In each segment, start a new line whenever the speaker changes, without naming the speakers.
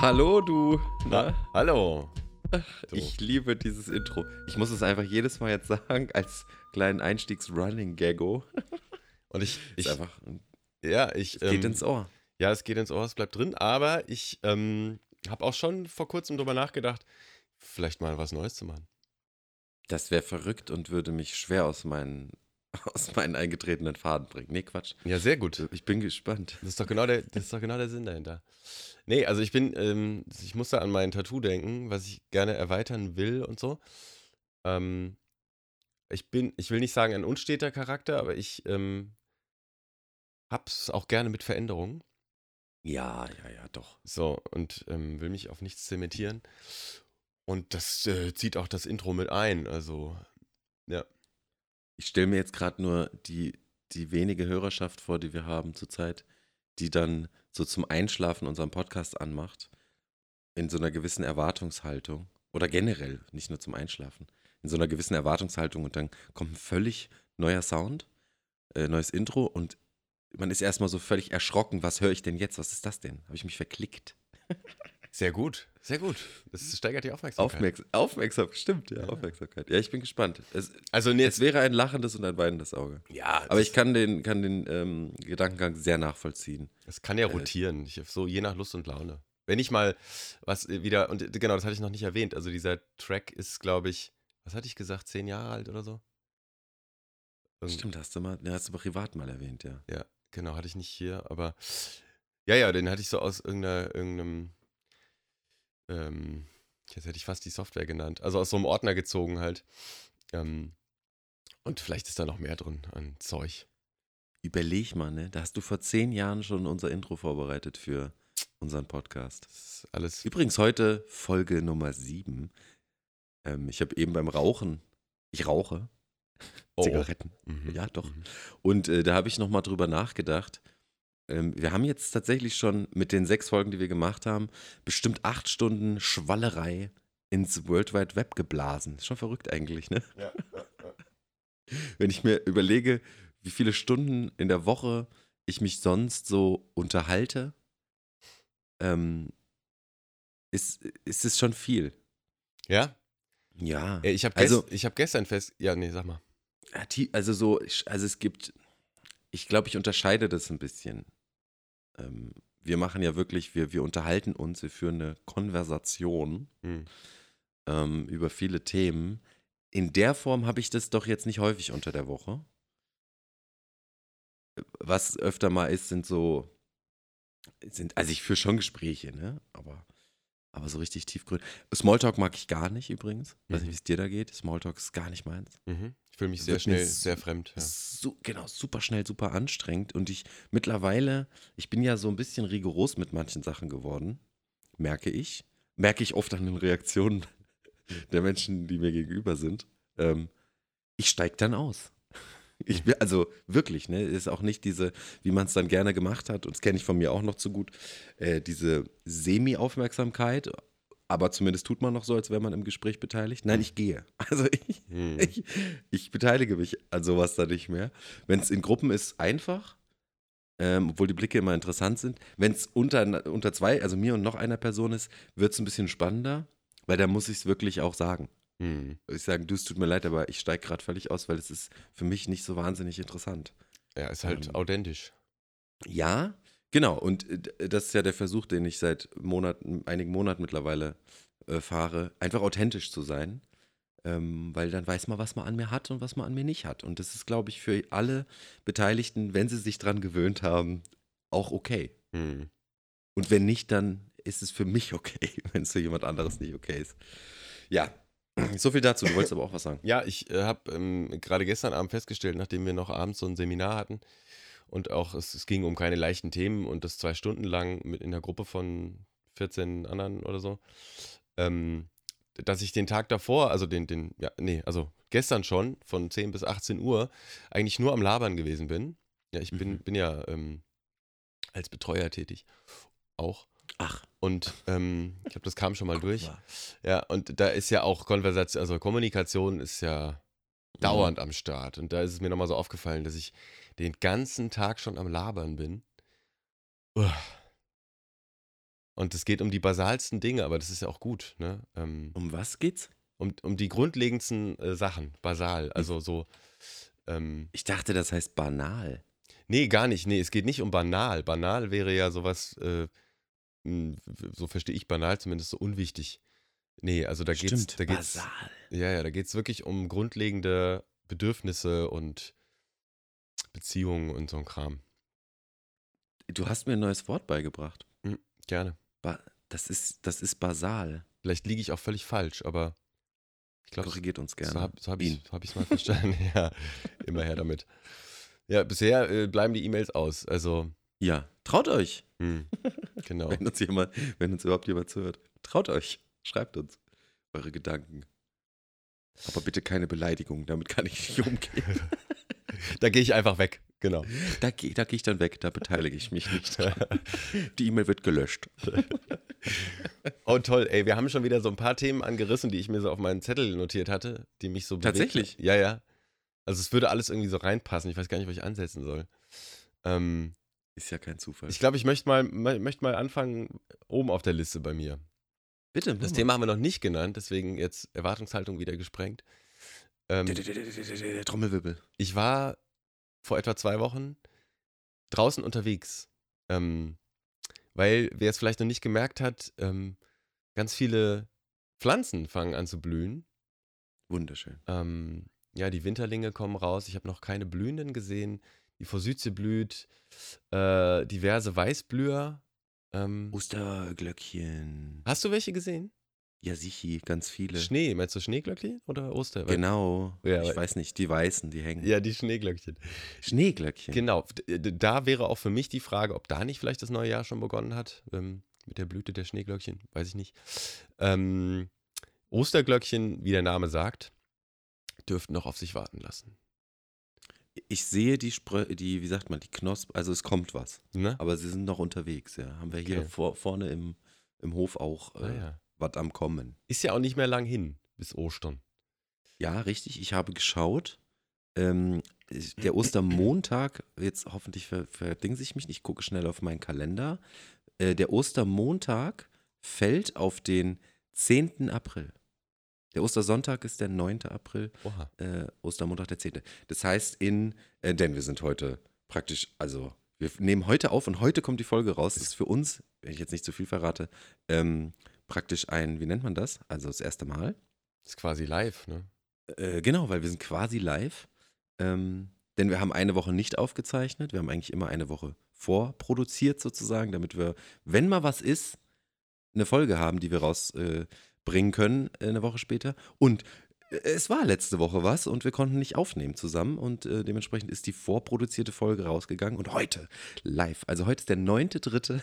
Hallo, du.
Na, hallo.
Du. Ich liebe dieses Intro. Ich muss es einfach jedes Mal jetzt sagen, als kleinen Einstiegs-Running-Gaggo.
Und ich.
ich
ist
einfach.
Ja, ich.
Es geht ähm, ins Ohr.
Ja, es geht ins Ohr, es bleibt drin. Aber ich ähm, habe auch schon vor kurzem drüber nachgedacht, vielleicht mal was Neues zu machen.
Das wäre verrückt und würde mich schwer aus meinen aus meinen eingetretenen Faden bringen. Nee, Quatsch.
Ja, sehr gut.
Ich bin gespannt.
Das ist doch genau der, das ist doch genau der Sinn dahinter. Nee, also ich bin, ähm, ich musste an mein Tattoo denken, was ich gerne erweitern will und so. Ähm, ich bin, ich will nicht sagen ein unsteter Charakter, aber ich ähm, hab's auch gerne mit Veränderungen.
Ja, ja, ja, doch.
So, und ähm, will mich auf nichts zementieren. Und das äh, zieht auch das Intro mit ein. Also, ja.
Ich stelle mir jetzt gerade nur die, die wenige Hörerschaft vor, die wir haben zurzeit, die dann so zum Einschlafen unseren Podcast anmacht, in so einer gewissen Erwartungshaltung oder generell, nicht nur zum Einschlafen, in so einer gewissen Erwartungshaltung und dann kommt ein völlig neuer Sound, äh, neues Intro und man ist erstmal so völlig erschrocken, was höre ich denn jetzt? Was ist das denn? Habe ich mich verklickt?
Sehr gut, sehr gut. Das steigert die Aufmerksamkeit.
Aufmerksam, Aufmerksamkeit, stimmt, ja, ja, Aufmerksamkeit. Ja, ich bin gespannt. Es, also nee, es wäre ein lachendes und ein weinendes Auge.
Ja.
Aber ich kann den, kann den ähm, Gedankengang sehr nachvollziehen.
Es kann ja äh, rotieren, ich, so je nach Lust und Laune. Wenn ich mal was wieder, und genau, das hatte ich noch nicht erwähnt, also dieser Track ist, glaube ich, was hatte ich gesagt, zehn Jahre alt oder so?
Irgend Stimmt, hast du mal, den hast du privat mal erwähnt, ja.
Ja, genau, hatte ich nicht hier, aber ja, ja, den hatte ich so aus irgendeinem ähm, jetzt hätte ich fast die Software genannt, also aus so einem Ordner gezogen halt. Ähm, und vielleicht ist da noch mehr drin an Zeug.
Überleg mal, ne? Da hast du vor zehn Jahren schon unser Intro vorbereitet für unseren Podcast.
alles.
Übrigens heute Folge Nummer sieben. Ähm, ich habe eben beim Rauchen, ich rauche oh. Zigaretten. Mhm. Ja, doch. Mhm. Und äh, da habe ich nochmal drüber nachgedacht ähm, wir haben jetzt tatsächlich schon mit den sechs Folgen, die wir gemacht haben, bestimmt acht Stunden Schwallerei ins World Wide Web geblasen. Ist schon verrückt eigentlich, ne? Ja, ja, ja. Wenn ich mir überlege, wie viele Stunden in der Woche ich mich sonst so unterhalte, ähm, ist, ist es schon viel.
Ja?
Ja.
Ich habe also, hab gestern fest. Ja, nee, sag mal.
Also so, also es gibt, ich glaube, ich unterscheide das ein bisschen ähm, wir machen ja wirklich, wir, wir unterhalten uns, wir führen eine Konversation hm. ähm, über viele Themen. In der Form habe ich das doch jetzt nicht häufig unter der Woche. Was öfter mal ist, sind so, sind, also ich führe schon Gespräche, ne? Aber, aber so richtig tiefgründig. Smalltalk mag ich gar nicht übrigens. Mhm. Weiß nicht, mhm. wie es dir da geht. Smalltalk ist gar nicht meins.
Mhm fühle mich sehr schnell sehr fremd. Ja.
So, genau, super schnell, super anstrengend. Und ich mittlerweile, ich bin ja so ein bisschen rigoros mit manchen Sachen geworden, merke ich. Merke ich oft an den Reaktionen der Menschen, die mir gegenüber sind. Ähm, ich steige dann aus. Ich bin, also wirklich, ne, ist auch nicht diese, wie man es dann gerne gemacht hat, und das kenne ich von mir auch noch zu gut, äh, diese Semi-Aufmerksamkeit, aber zumindest tut man noch so, als wäre man im Gespräch beteiligt. Nein, ich gehe. Also ich, hm. ich, ich beteilige mich an sowas da nicht mehr. Wenn es in Gruppen ist, einfach, ähm, obwohl die Blicke immer interessant sind. Wenn es unter, unter zwei, also mir und noch einer Person ist, wird es ein bisschen spannender, weil da muss ich es wirklich auch sagen. Hm. Ich sage, du, es tut mir leid, aber ich steige gerade völlig aus, weil es ist für mich nicht so wahnsinnig interessant.
Ja, ist halt ähm, authentisch.
Ja, Genau, und äh, das ist ja der Versuch, den ich seit Monaten, einigen Monaten mittlerweile äh, fahre, einfach authentisch zu sein. Ähm, weil dann weiß man, was man an mir hat und was man an mir nicht hat. Und das ist, glaube ich, für alle Beteiligten, wenn sie sich dran gewöhnt haben, auch okay. Hm. Und wenn nicht, dann ist es für mich okay, wenn es für jemand anderes nicht okay ist. Ja, so viel dazu. Du wolltest aber auch was sagen.
Ja, ich äh, habe ähm, gerade gestern Abend festgestellt, nachdem wir noch abends so ein Seminar hatten, und auch es, es, ging um keine leichten Themen und das zwei Stunden lang mit in einer Gruppe von 14 anderen oder so, ähm, dass ich den Tag davor, also den, den, ja, nee, also gestern schon von 10 bis 18 Uhr eigentlich nur am Labern gewesen bin. Ja, ich bin, mhm. bin ja ähm, als Betreuer tätig. Auch.
Ach.
Und ähm, ich glaube, das kam schon mal Guck durch. Mal. Ja, und da ist ja auch Konversation, also Kommunikation ist ja mhm. dauernd am Start. Und da ist es mir nochmal so aufgefallen, dass ich den ganzen Tag schon am Labern bin. Und Und es geht um die basalsten Dinge, aber das ist ja auch gut. Ne? Ähm,
Um was geht's?
um, um die grundlegendsten äh, Sachen, basal. Also so. Ähm,
Ich dachte, das heißt banal.
nee, gar nicht. Nee, es geht nicht um banal. Banal wäre ja sowas, äh, mh, so verstehe ich banal zumindest, so unwichtig. Nee, also da geht's,
Stimmt,
da geht's,
basal.
ja, ja, da geht's wirklich um grundlegende Bedürfnisse und Beziehungen und so ein Kram.
Du hast mir ein neues Wort beigebracht.
Gerne.
Ba das, ist, das ist basal.
Vielleicht liege ich auch völlig falsch, aber ich glaube,
Korrigiert uns gerne.
so habe so hab ich so hab mal verstanden. ja, immer her damit. Ja, bisher äh, bleiben die E-Mails aus. Also,
Ja, traut euch,
hm, genau.
wenn uns, jemand, wenn uns überhaupt jemand zuhört. Traut euch. Schreibt uns eure Gedanken. Aber bitte keine Beleidigung, damit kann ich nicht umgehen.
Da gehe ich einfach weg. Genau.
Da gehe geh ich dann weg, da beteilige ich mich nicht. Die E-Mail wird gelöscht.
Oh, toll. Ey, wir haben schon wieder so ein paar Themen angerissen, die ich mir so auf meinen Zettel notiert hatte, die mich so bewegt-
Tatsächlich?
Ja, ja. Also es würde alles irgendwie so reinpassen. Ich weiß gar nicht, wo ich ansetzen soll. Ähm,
Ist ja kein Zufall.
ich glaube, ich möchte mal, mö- möchte mal anfangen oben auf der Liste bei mir.
bitte,
Das Thema haben wir noch nicht genannt, deswegen jetzt Erwartungshaltung wieder gesprengt. Ähm,
Trommelwirbel.
ich war vor etwa zwei Wochen draußen unterwegs. Ähm, weil, wer es vielleicht noch nicht gemerkt hat, ähm, ganz viele Pflanzen fangen an zu blühen.
Wunderschön.
Ähm, ja, die Winterlinge kommen raus. Ich habe noch keine Blühenden gesehen. Die Forsythie blüht. Äh, diverse Weißblüher. Ähm,
Osterglöckchen.
hast du welche gesehen?
Ja, sichi, ganz viele.
Schnee. Meinst du Schneeglöckchen oder Oster?
Genau.
Ja,
ich weiß nicht, die weißen, die hängen.
Ja, die Schneeglöckchen.
Schneeglöckchen.
Genau, da wäre auch für mich die Frage, ob da nicht vielleicht das neue Jahr schon begonnen hat, ähm, mit der Blüte der Schneeglöckchen, weiß ich nicht. Ähm, Osterglöckchen, wie der Name sagt, dürften noch auf sich warten lassen.
Ich sehe die, Sprö die, wie sagt man, die Knospen, also es kommt was.
Ne?
Aber sie sind noch unterwegs, ja. Haben wir hier
Okay.
vor, vorne im, im Hof auch äh,
Ah, ja.
Was am Kommen.
Ist ja auch nicht mehr lang hin bis Ostern.
Ja, richtig. Ich habe geschaut. Ähm, der Ostermontag, jetzt hoffentlich ver verdingse ich mich nicht, ich gucke schnell auf meinen Kalender. Äh, der Ostermontag fällt auf den 10. April. Der Ostersonntag ist der 9. April,
Oha.
äh, Ostermontag der 10. Das heißt, in, äh, denn wir sind heute praktisch, also wir nehmen heute auf und heute kommt die Folge raus. Das ist für uns, wenn ich jetzt nicht zu viel verrate, ähm, praktisch ein, wie nennt man das? Also das erste Mal.
Ist quasi live, ne?
Äh, genau, weil wir sind quasi live. Ähm, denn wir haben eine Woche nicht aufgezeichnet. Wir haben eigentlich immer eine Woche vorproduziert sozusagen, damit wir, wenn mal was ist, eine Folge haben, die wir rausbringen äh, können äh, eine Woche später. Und äh, es war letzte Woche was und wir konnten nicht aufnehmen zusammen und äh, dementsprechend ist die vorproduzierte Folge rausgegangen und heute live. Also heute ist der neunte dritte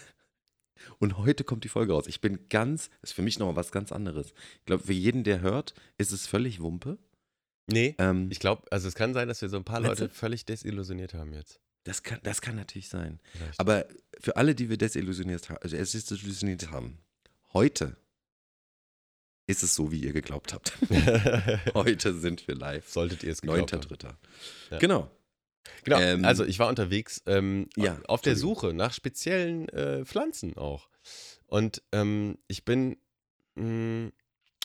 und heute kommt die Folge raus. Ich bin ganz, das ist für mich nochmal was ganz anderes. Ich glaube, für jeden, der hört, ist es völlig Wumpe.
Nee.
Ähm,
Ich glaube, also es kann sein, dass wir so ein paar Leute
du?
völlig desillusioniert haben jetzt.
das, kann, das kann natürlich sein.
Vielleicht.
Aber für alle, die wir desillusioniert, also desillusioniert haben, heute ist es so, wie ihr geglaubt habt. heute sind wir live.
Solltet ihr es geglaubt haben.
9.3.
Ja.
Genau.
Genau,
Ähm,
also ich war unterwegs ähm,
ja,
auf der. Suche nach speziellen äh, Pflanzen auch. Und ähm, ich bin, mh,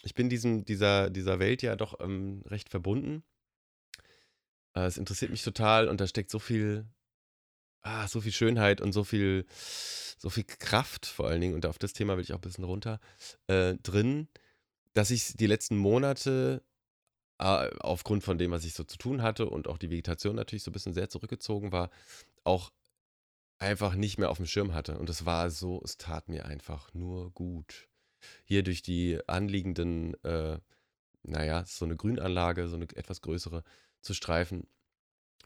ich bin diesem, dieser, dieser Welt ja doch ähm, recht verbunden. Äh, es interessiert mich total und da steckt so viel, ah, so viel Schönheit und so viel, so viel Kraft vor allen Dingen, und auf das Thema will ich auch ein bisschen runter, äh, drin, dass ich die letzten Monate aufgrund von dem, was ich so zu tun hatte und auch die Vegetation natürlich so ein bisschen sehr zurückgezogen war, auch einfach nicht mehr auf dem Schirm hatte. Und es war so, es tat mir einfach nur gut. Hier durch die anliegenden, äh, naja, so eine Grünanlage, so eine etwas größere, zu streifen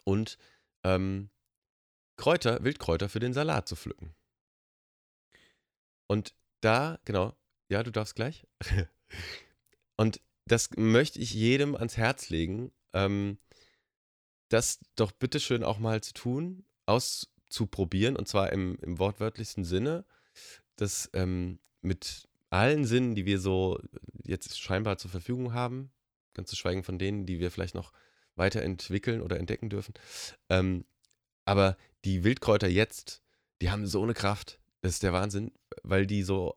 und ähm, Kräuter, Wildkräuter für den Salat zu pflücken. Und da, genau, ja, du darfst gleich. und das möchte ich jedem ans Herz legen, ähm, das doch bitteschön auch mal zu tun, auszuprobieren, und zwar im, im wortwörtlichsten Sinne, das ähm, mit allen Sinnen, die wir so jetzt scheinbar zur Verfügung haben, ganz zu schweigen von denen, die wir vielleicht noch weiterentwickeln oder entdecken dürfen. Ähm, aber die Wildkräuter jetzt, die haben so eine Kraft. Das ist der Wahnsinn, weil die so,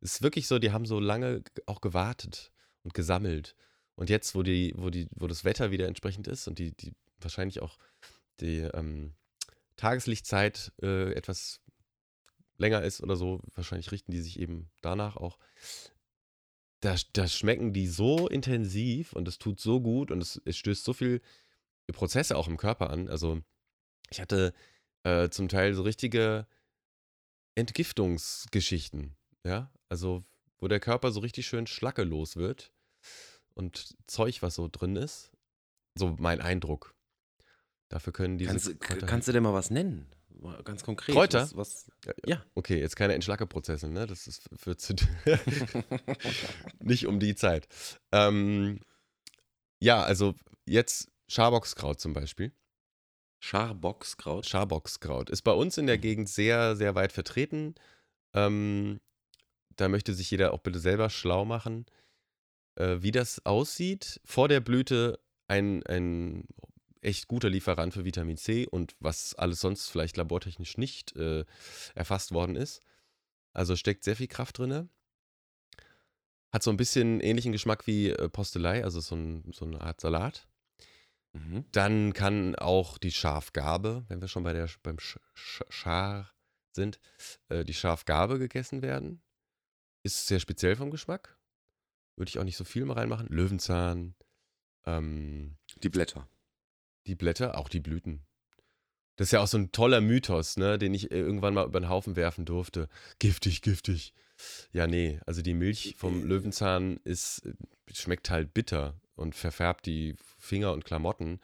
es ist wirklich so, die haben so lange auch gewartet und gesammelt. Und jetzt, wo die, wo die, wo das Wetter wieder entsprechend ist und die, die wahrscheinlich auch die ähm, Tageslichtzeit äh, etwas länger ist oder so, wahrscheinlich richten die sich eben danach auch. Da, da schmecken die so intensiv und es tut so gut und es, es stößt so viel Prozesse auch im Körper an. Also ich hatte äh, zum Teil so richtige Entgiftungsgeschichten, ja, also wo der Körper so richtig schön schlackelos wird und Zeug, was so drin ist. So mein Eindruck. Dafür können diese
Kannst,
Kräuter
kannst du denn mal was nennen? Mal Ganz konkret.
Kräuter?
Was, was,
Ja. Okay, jetzt keine Entschlackeprozesse, ne? Das ist für zu nicht um die Zeit. Ähm, ja, also jetzt Schaboxkraut zum Beispiel.
Scharboxkraut.
Schaboxkraut ist bei uns in der. Gegend sehr, sehr weit vertreten. Ähm, da möchte sich jeder auch bitte selber schlau machen, äh, wie das aussieht. Vor der Blüte ein, ein echt guter Lieferant für Vitamin C und was alles sonst vielleicht labortechnisch nicht äh, erfasst worden ist. Also steckt sehr viel Kraft drin. Hat so ein bisschen ähnlichen Geschmack wie äh, Postelei, also so, ein, so eine Art Salat.
Mhm.
Dann kann auch die Schafgarbe, wenn wir schon bei der, beim Sch Sch Schar sind, äh, die Schafgarbe gegessen werden. Ist sehr speziell vom Geschmack. Würde ich auch nicht so viel mal reinmachen. Löwenzahn, ähm,
Die Blätter.
die Blätter, auch die Blüten. Das ist ja auch so ein toller Mythos, ne, den ich äh, irgendwann mal über den Haufen werfen durfte. Giftig, giftig. Ja, nee, also die Milch vom Löwenzahn ist, äh, schmeckt halt bitter und verfärbt die Finger und Klamotten,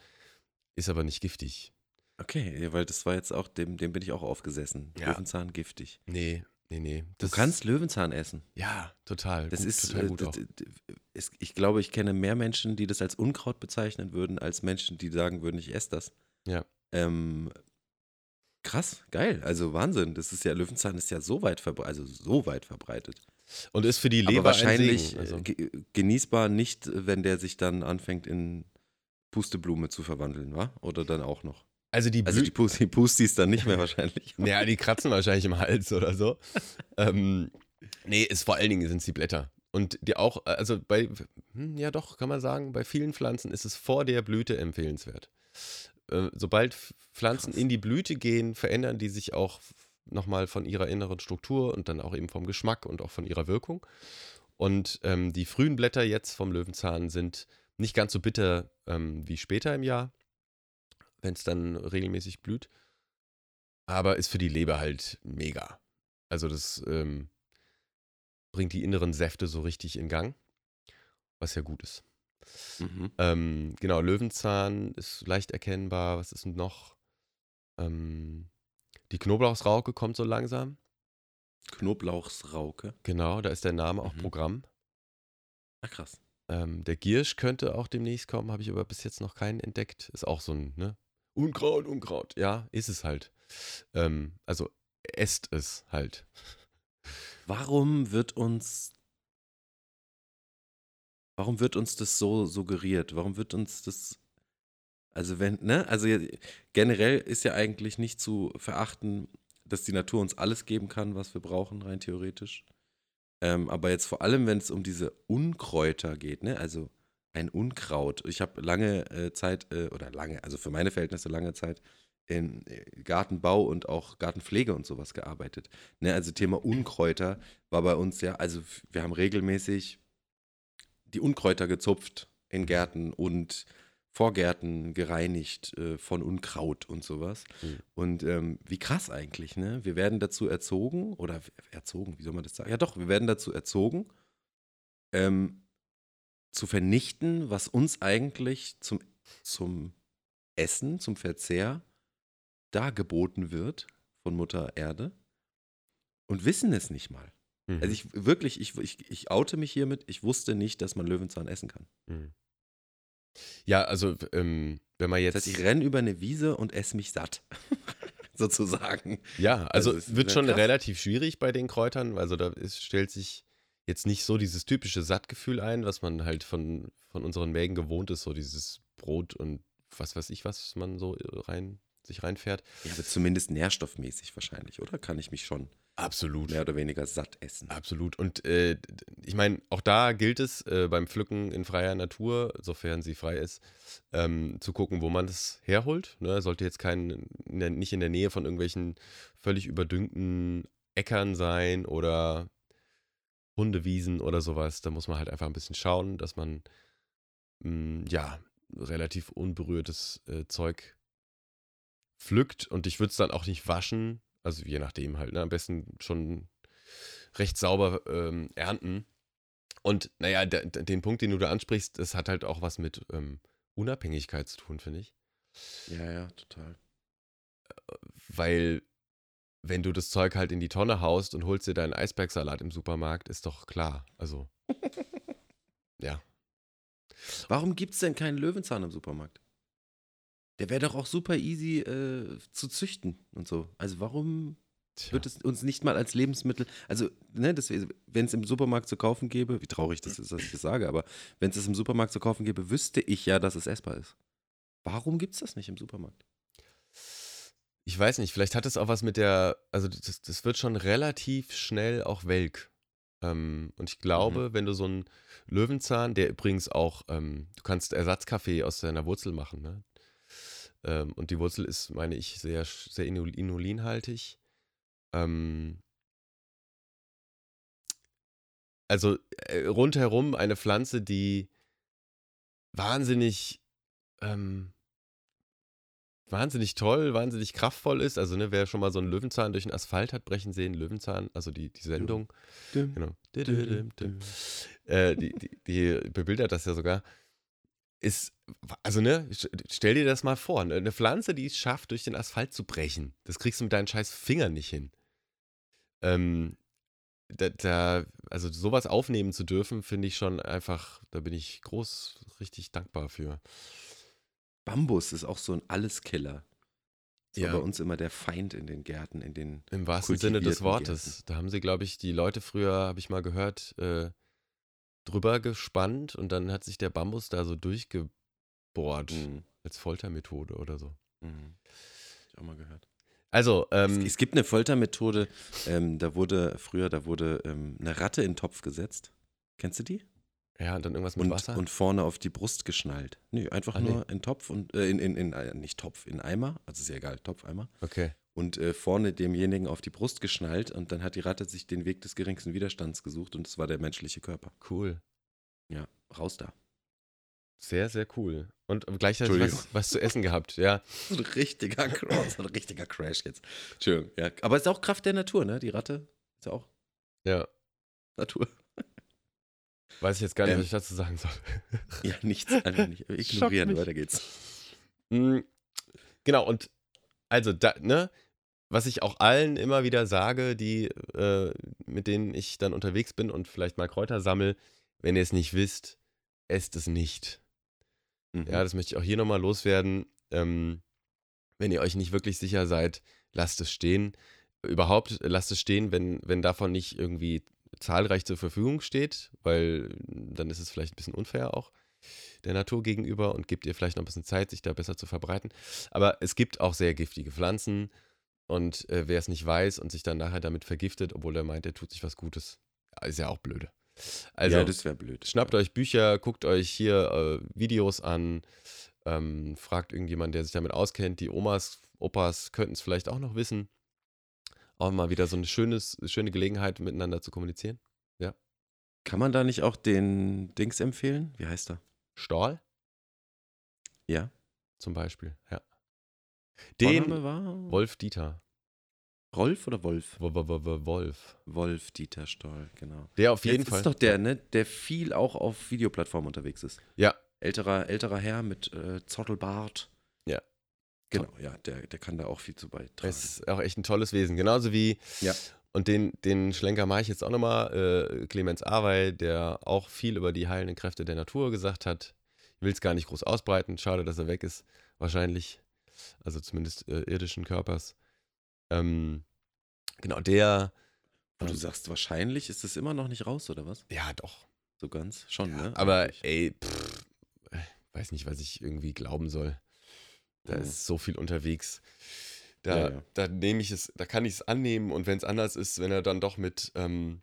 ist aber nicht giftig.
Okay, weil das war jetzt auch, dem, dem bin ich auch aufgesessen.
Ja.
Löwenzahn giftig.
Nee, nee, nee.
Du kannst Löwenzahn essen.
Ja, total.
Das
gut,
ist,
total
äh,
gut
das, das- ich glaube, ich kenne mehr Menschen, die das als Unkraut bezeichnen würden, als Menschen, die sagen würden, ich esse das.
Ja.
Ähm, krass, geil. Also Wahnsinn. Das ist ja, Löwenzahn ist ja so weit verbreitet, also so weit verbreitet.
Und ist für die Leber
Aber wahrscheinlich
ein Segen. Also,
äh, ge genießbar nicht, wenn der sich dann anfängt in Pusteblume zu verwandeln, wa? Oder dann auch noch.
Also die
Also die, Pust die Pustis dann nicht mehr wahrscheinlich.
ja, die kratzen wahrscheinlich im Hals oder so. ähm, nee, ist vor allen Dingen sind es die Blätter. Und die auch, also bei, hm, ja doch, kann man sagen, bei vielen Pflanzen ist es vor der Blüte empfehlenswert. Äh, sobald Pflanzen
Krass.
in die Blüte gehen, verändern die sich auch nochmal von ihrer inneren Struktur und dann auch eben vom Geschmack und auch von ihrer Wirkung. Und ähm, die frühen Blätter jetzt vom Löwenzahn sind nicht ganz so bitter ähm, wie später im Jahr, wenn es dann regelmäßig blüht. Aber ist für die Leber halt mega. Also das ähm, bringt die inneren Säfte so richtig in Gang, was ja gut ist.
Mhm.
Ähm, genau, Löwenzahn ist leicht erkennbar. Was ist denn noch? Ähm, die Knoblauchsrauke kommt so langsam.
Knoblauchsrauke.
Genau, da ist der Name auch
Mhm.
Programm.
Ah, krass.
Ähm, der Giersch könnte auch demnächst kommen, habe ich aber bis jetzt noch keinen entdeckt. Ist auch so ein, ne? Unkraut, Unkraut. Ja, ist es halt. Ähm, also esst es halt.
Warum wird uns. Warum wird uns das so suggeriert? Warum wird uns das. Also, wenn, ne? Also, generell ist ja eigentlich nicht zu verachten, dass die Natur uns alles geben kann, was wir brauchen, rein theoretisch. Ähm, aber jetzt vor allem, wenn es um diese Unkräuter geht, ne? Also, ein Unkraut. Ich habe lange äh, Zeit, äh, oder lange, also für meine Verhältnisse lange Zeit, in äh, Gartenbau und auch Gartenpflege und sowas gearbeitet. Ne, also Thema Unkräuter war bei uns ja, also wir haben regelmäßig die Unkräuter gezupft in Gärten und Vorgärten gereinigt äh, von Unkraut und sowas.
Mhm.
Und ähm, wie krass eigentlich, ne? Wir werden dazu erzogen, oder erzogen, wie soll man das sagen? Ja doch, wir werden dazu erzogen, ähm, zu vernichten, was uns eigentlich zum, zum Essen, zum Verzehr dargeboten wird von Mutter Erde und wissen es nicht mal.
Mhm.
Also ich wirklich, ich, ich, ich oute mich hiermit, ich wusste nicht, dass man Löwenzahn essen kann.
Mhm. Ja, also ähm, wenn man jetzt.
Das heißt, ich renne über eine Wiese und esse mich satt. Sozusagen.
Ja, also,
Also, es
wird schon
krass.
relativ schwierig bei den Kräutern. Also da ist, stellt sich jetzt nicht so dieses typische Sattgefühl ein, was man halt von, von unseren Mägen gewohnt ist, so dieses Brot und was weiß ich, was man so rein, sich reinfährt.
Ja, aber zumindest nährstoffmäßig wahrscheinlich, oder? Kann ich mich schon.
Absolut.
mehr oder weniger satt essen.
Absolut. Und äh, ich meine, auch da gilt es äh, beim Pflücken in freier Natur, sofern sie frei ist, ähm, zu gucken, wo man das herholt. Ne? Sollte jetzt kein, in der, nicht in der Nähe von irgendwelchen völlig überdüngten Äckern sein oder Hundewiesen oder sowas. Da muss man halt einfach ein bisschen schauen, dass man mh, ja relativ unberührtes äh, Zeug pflückt. Und ich würde es dann auch nicht waschen. Also je nachdem halt. Ne? Am besten schon recht sauber ähm, ernten. Und naja, de, de, den Punkt, den du da ansprichst, das hat halt auch was mit ähm, Unabhängigkeit zu tun, finde ich.
Ja, ja, total.
Weil wenn du das Zeug halt in die Tonne haust und holst dir deinen Eisbergsalat im Supermarkt, ist doch klar. Also, ja.
Warum gibt es denn keinen Löwenzahn im Supermarkt? Der wäre doch auch super easy äh, zu züchten und so. Also warum
Tja.
wird es uns nicht mal als Lebensmittel, also ne, wenn es im Supermarkt zu kaufen gäbe, wie traurig das ist, dass ich das sage, aber wenn es es im Supermarkt zu kaufen gäbe, wüsste ich ja, dass es essbar ist. Warum gibt es das nicht im Supermarkt?
Ich weiß nicht, vielleicht hat es auch was mit der, also das, das wird schon relativ schnell auch welk. Ähm, und ich glaube, wenn du so einen Löwenzahn, der übrigens auch, ähm, du kannst Ersatzkaffee aus seiner Wurzel machen, ne? Ähm, und die Wurzel ist, meine ich, sehr, sehr inul- inulinhaltig. Ähm, also äh, rundherum eine Pflanze, die wahnsinnig, ähm, wahnsinnig toll, wahnsinnig kraftvoll ist. Also, ne, wer schon mal so einen Löwenzahn durch den Asphalt hat brechen sehen, Löwenzahn, also die, die Sendung, genau. Äh, die, die, die bebildert das ja sogar. Ist, also, ne, st- stell dir das mal vor, ne, eine Pflanze, die es schafft, durch den Asphalt zu brechen. Das kriegst du mit deinen scheiß Fingern nicht hin. Ähm, da, da, also sowas aufnehmen zu dürfen, finde ich schon einfach, da bin ich groß richtig dankbar für.
Bambus ist auch so ein Alleskiller. Das
Ja.
war bei uns immer der Feind in den Gärten, in den
Im wahrsten Sinne des Wortes. Da haben sie, glaube ich, die Leute früher, habe ich mal gehört, äh, drüber gespannt und dann hat sich der Bambus da so durchgebohrt
Mhm.
als Foltermethode oder so.
Mhm. Hab ich auch mal gehört.
Also,
Es,
ähm,
es gibt eine Foltermethode, ähm, da wurde früher, da wurde ähm, eine Ratte in den Topf gesetzt. Kennst du die?
Ja, und dann irgendwas mit
Und,
Wasser.
und vorne auf die Brust geschnallt. Nö, einfach
Ah, nee.
nur in Topf und äh, in, in, in, äh, nicht Topf, in Eimer, also ist ja egal, Topfeimer.
okay.
Und äh, vorne demjenigen auf die Brust geschnallt und dann hat die Ratte sich den Weg des geringsten Widerstands gesucht und es war der menschliche Körper.
Cool.
Ja, raus da.
Sehr, sehr cool. Und gleichzeitig was, was zu essen gehabt, ja.
So ein richtiger Crash, ein richtiger Crash jetzt. Entschuldigung, ja. Aber es ist auch Kraft der Natur, ne? Die Ratte ist ja auch
Ja.
Natur.
Weiß ich jetzt gar nicht,
Ähm.
was ich dazu sagen soll.
Ja, nichts, einfach nicht. Ignorieren, weiter geht's.
Mm, Genau, und also, da, ne, was ich auch allen immer wieder sage, die, äh, mit denen ich dann unterwegs bin und vielleicht mal Kräuter sammle, wenn ihr es nicht wisst, esst es nicht.
Mhm.
Ja, das möchte ich auch hier nochmal loswerden. Ähm, wenn ihr euch nicht wirklich sicher seid, lasst es stehen. Überhaupt lasst es stehen, wenn, wenn davon nicht irgendwie zahlreich zur Verfügung steht, weil dann ist es vielleicht ein bisschen unfair auch der Natur gegenüber und gebt ihr vielleicht noch ein bisschen Zeit, sich da besser zu verbreiten. Aber es gibt auch sehr giftige Pflanzen und äh, wer es nicht weiß und sich dann nachher damit vergiftet, obwohl er meint, er tut sich was Gutes, ist ja auch blöde. Also,
ja, das wäre blöd.
Schnappt euch Bücher, guckt euch hier äh, Videos an, ähm, fragt irgendjemand, der sich damit auskennt. Die Omas, Opas könnten es vielleicht auch noch wissen. Auch mal wieder so eine schönes, schöne Gelegenheit, miteinander zu kommunizieren.
Kann man da nicht auch den Dings empfehlen? Wie heißt er?
Stahl
Ja.
zum Beispiel, ja. Den
war
Wolf Dieter.
Rolf oder Wolf?
W -w -w Wolf.
Wolf Dieter Stoll, genau.
Der auf jeden
Jetzt
Fall.
ist doch der, ne, der viel auch auf Videoplattformen unterwegs ist.
Ja.
Älterer, älterer Herr mit äh, Zottelbart.
Ja.
Genau, ja, der, der kann da auch viel zu beitragen.
Ist auch echt ein tolles Wesen. Genauso wie,
Ja.
und den, den Schlenker mache ich jetzt auch nochmal, äh, Clemens Awey, der auch viel über die heilenden Kräfte der Natur gesagt hat. Ich will es gar nicht groß ausbreiten. Schade, dass er weg ist. Wahrscheinlich. Also zumindest äh, irdischen Körpers. Ähm, genau, der.
Und du sagst, wahrscheinlich ist es immer noch nicht raus, oder was?
Ja, doch.
So ganz? Schon, ne?
Aber ey, pff, weiß nicht, was ich irgendwie glauben soll. Da
Mhm.
ist so viel unterwegs. Da,
Ja, ja.
da nehme ich es, da kann ich es annehmen und wenn es anders ist, wenn er dann doch mit ähm,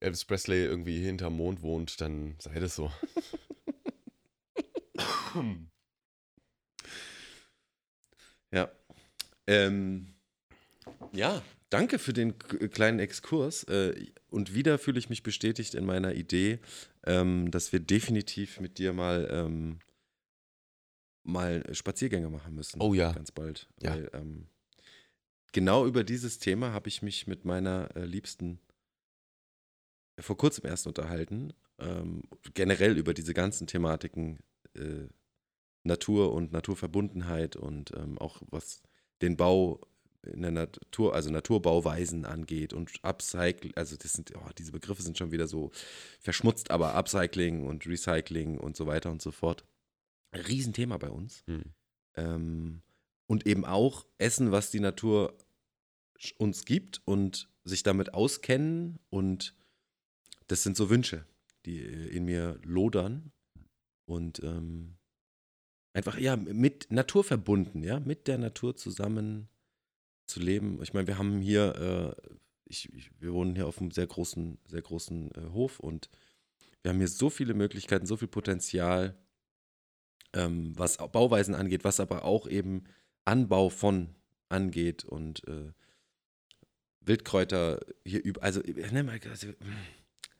Elvis Presley irgendwie hinterm Mond wohnt, dann sei das so.
Ja. Ähm, ja, danke für den kleinen Exkurs. Äh, und wieder fühle ich mich bestätigt in meiner Idee, ähm, dass wir definitiv mit dir mal, ähm, mal Spaziergänge machen müssen.
Oh ja.
Ganz bald.
Ja.
Weil, ähm, genau über dieses Thema habe ich mich mit meiner äh, Liebsten vor kurzem erst unterhalten. Ähm, generell über diese ganzen Thematiken äh, Natur und Naturverbundenheit und ähm, auch was den Bau in der Natur, also Naturbauweisen angeht und Upcycling, also das sind, oh, diese Begriffe sind schon wieder so verschmutzt, aber Upcycling und Recycling und so weiter und so fort. Riesenthema bei uns.
Hm.
Ähm, und eben auch Essen, was die Natur uns gibt und sich damit auskennen. Und das sind so Wünsche, die äh, in mir lodern. Und ähm, einfach, ja, mit Natur verbunden, ja, mit der Natur zusammen zu leben. Ich meine, wir haben hier, äh, ich, ich, wir wohnen hier auf einem sehr großen, sehr großen äh, Hof und wir haben hier so viele Möglichkeiten, so viel Potenzial, ähm, was Bauweisen angeht, was aber auch eben Anbau von angeht und äh, Wildkräuter hier über, also, äh, ne, man- also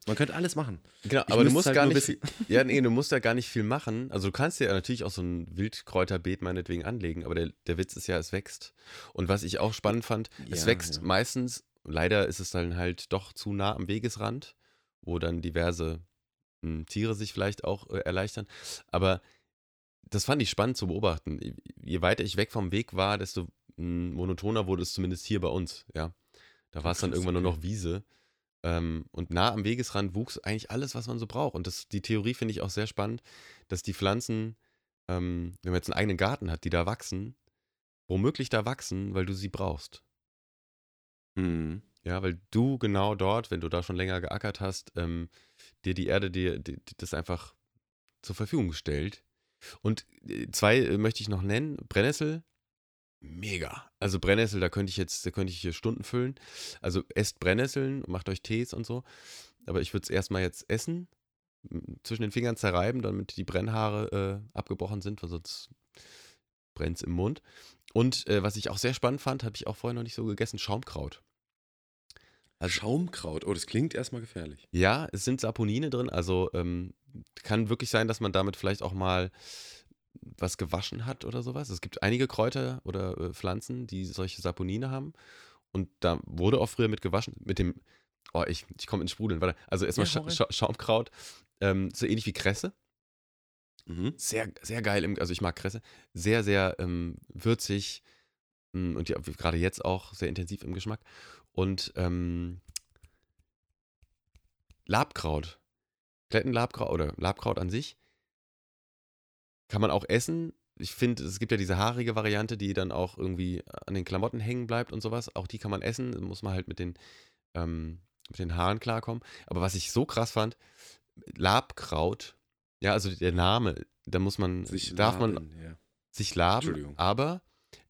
man könnte alles machen.
Genau,
Ich
aber du musst
halt
gar nicht, ja, nee, du musst da gar nicht viel machen. Also du kannst dir natürlich auch so ein Wildkräuterbeet meinetwegen anlegen, aber der, der Witz ist ja, es wächst. Und was ich auch spannend fand, es
Ja,
wächst
ja.
meistens, leider ist es dann halt doch zu nah am Wegesrand, wo dann diverse mh, Tiere sich vielleicht auch äh, erleichtern. Aber das fand ich spannend zu beobachten. Je weiter ich weg vom Weg war, desto mh, monotoner wurde es zumindest hier bei uns, ja. Da war es dann irgendwann nur
okay.
noch Wiese. Ähm, und nah am Wegesrand wuchs eigentlich alles, was man so braucht. Und das, die Theorie finde ich auch sehr spannend, dass die Pflanzen, ähm, wenn man jetzt einen eigenen Garten hat, die da wachsen, womöglich da wachsen, weil du sie brauchst.
Mhm.
Ja, weil du genau dort, wenn du da schon länger geackert hast, ähm, dir die Erde dir dir das einfach zur Verfügung stellt. Und äh, zwei äh, möchte ich noch nennen. Brennnessel, mega. Also Brennnessel, da könnte ich jetzt, da könnte ich hier Stunden füllen. Also esst Brennnesseln, macht euch Tees und so. Aber ich würde es erstmal jetzt essen, zwischen den Fingern zerreiben, damit die Brennhaare äh, abgebrochen sind, weil sonst brennt es im Mund. Und äh, was ich auch sehr spannend fand, habe ich auch vorher noch nicht so gegessen, Schaumkraut.
Schaumkraut, oh, das klingt erstmal gefährlich.
Ja, es sind Saponine drin, also ähm, kann wirklich sein, dass man damit vielleicht auch mal was gewaschen hat oder sowas. Es gibt einige Kräuter oder äh, Pflanzen, die solche Saponine haben. Und da wurde auch früher mit gewaschen, mit dem, oh, ich, ich komme ins Sprudeln, warte. Also erstmal
Ja,
Scha. Scha Schaumkraut, ähm, so ähnlich wie Kresse.
Mhm.
Sehr, sehr geil, im, also ich mag Kresse. Sehr, sehr ähm, würzig mm, und ja, gerade jetzt auch sehr intensiv im Geschmack. Und ähm, Labkraut. Klettenlabkraut oder Labkraut an sich kann man auch essen. Ich finde, es gibt ja diese haarige Variante, die dann auch irgendwie an den Klamotten hängen bleibt und sowas. Auch die kann man essen. Da muss man halt mit den, ähm, mit den Haaren klarkommen. Aber was ich so krass fand, Labkraut, ja, also der Name, da muss man,
Sich
darf man
laben, ja.
sich laben, aber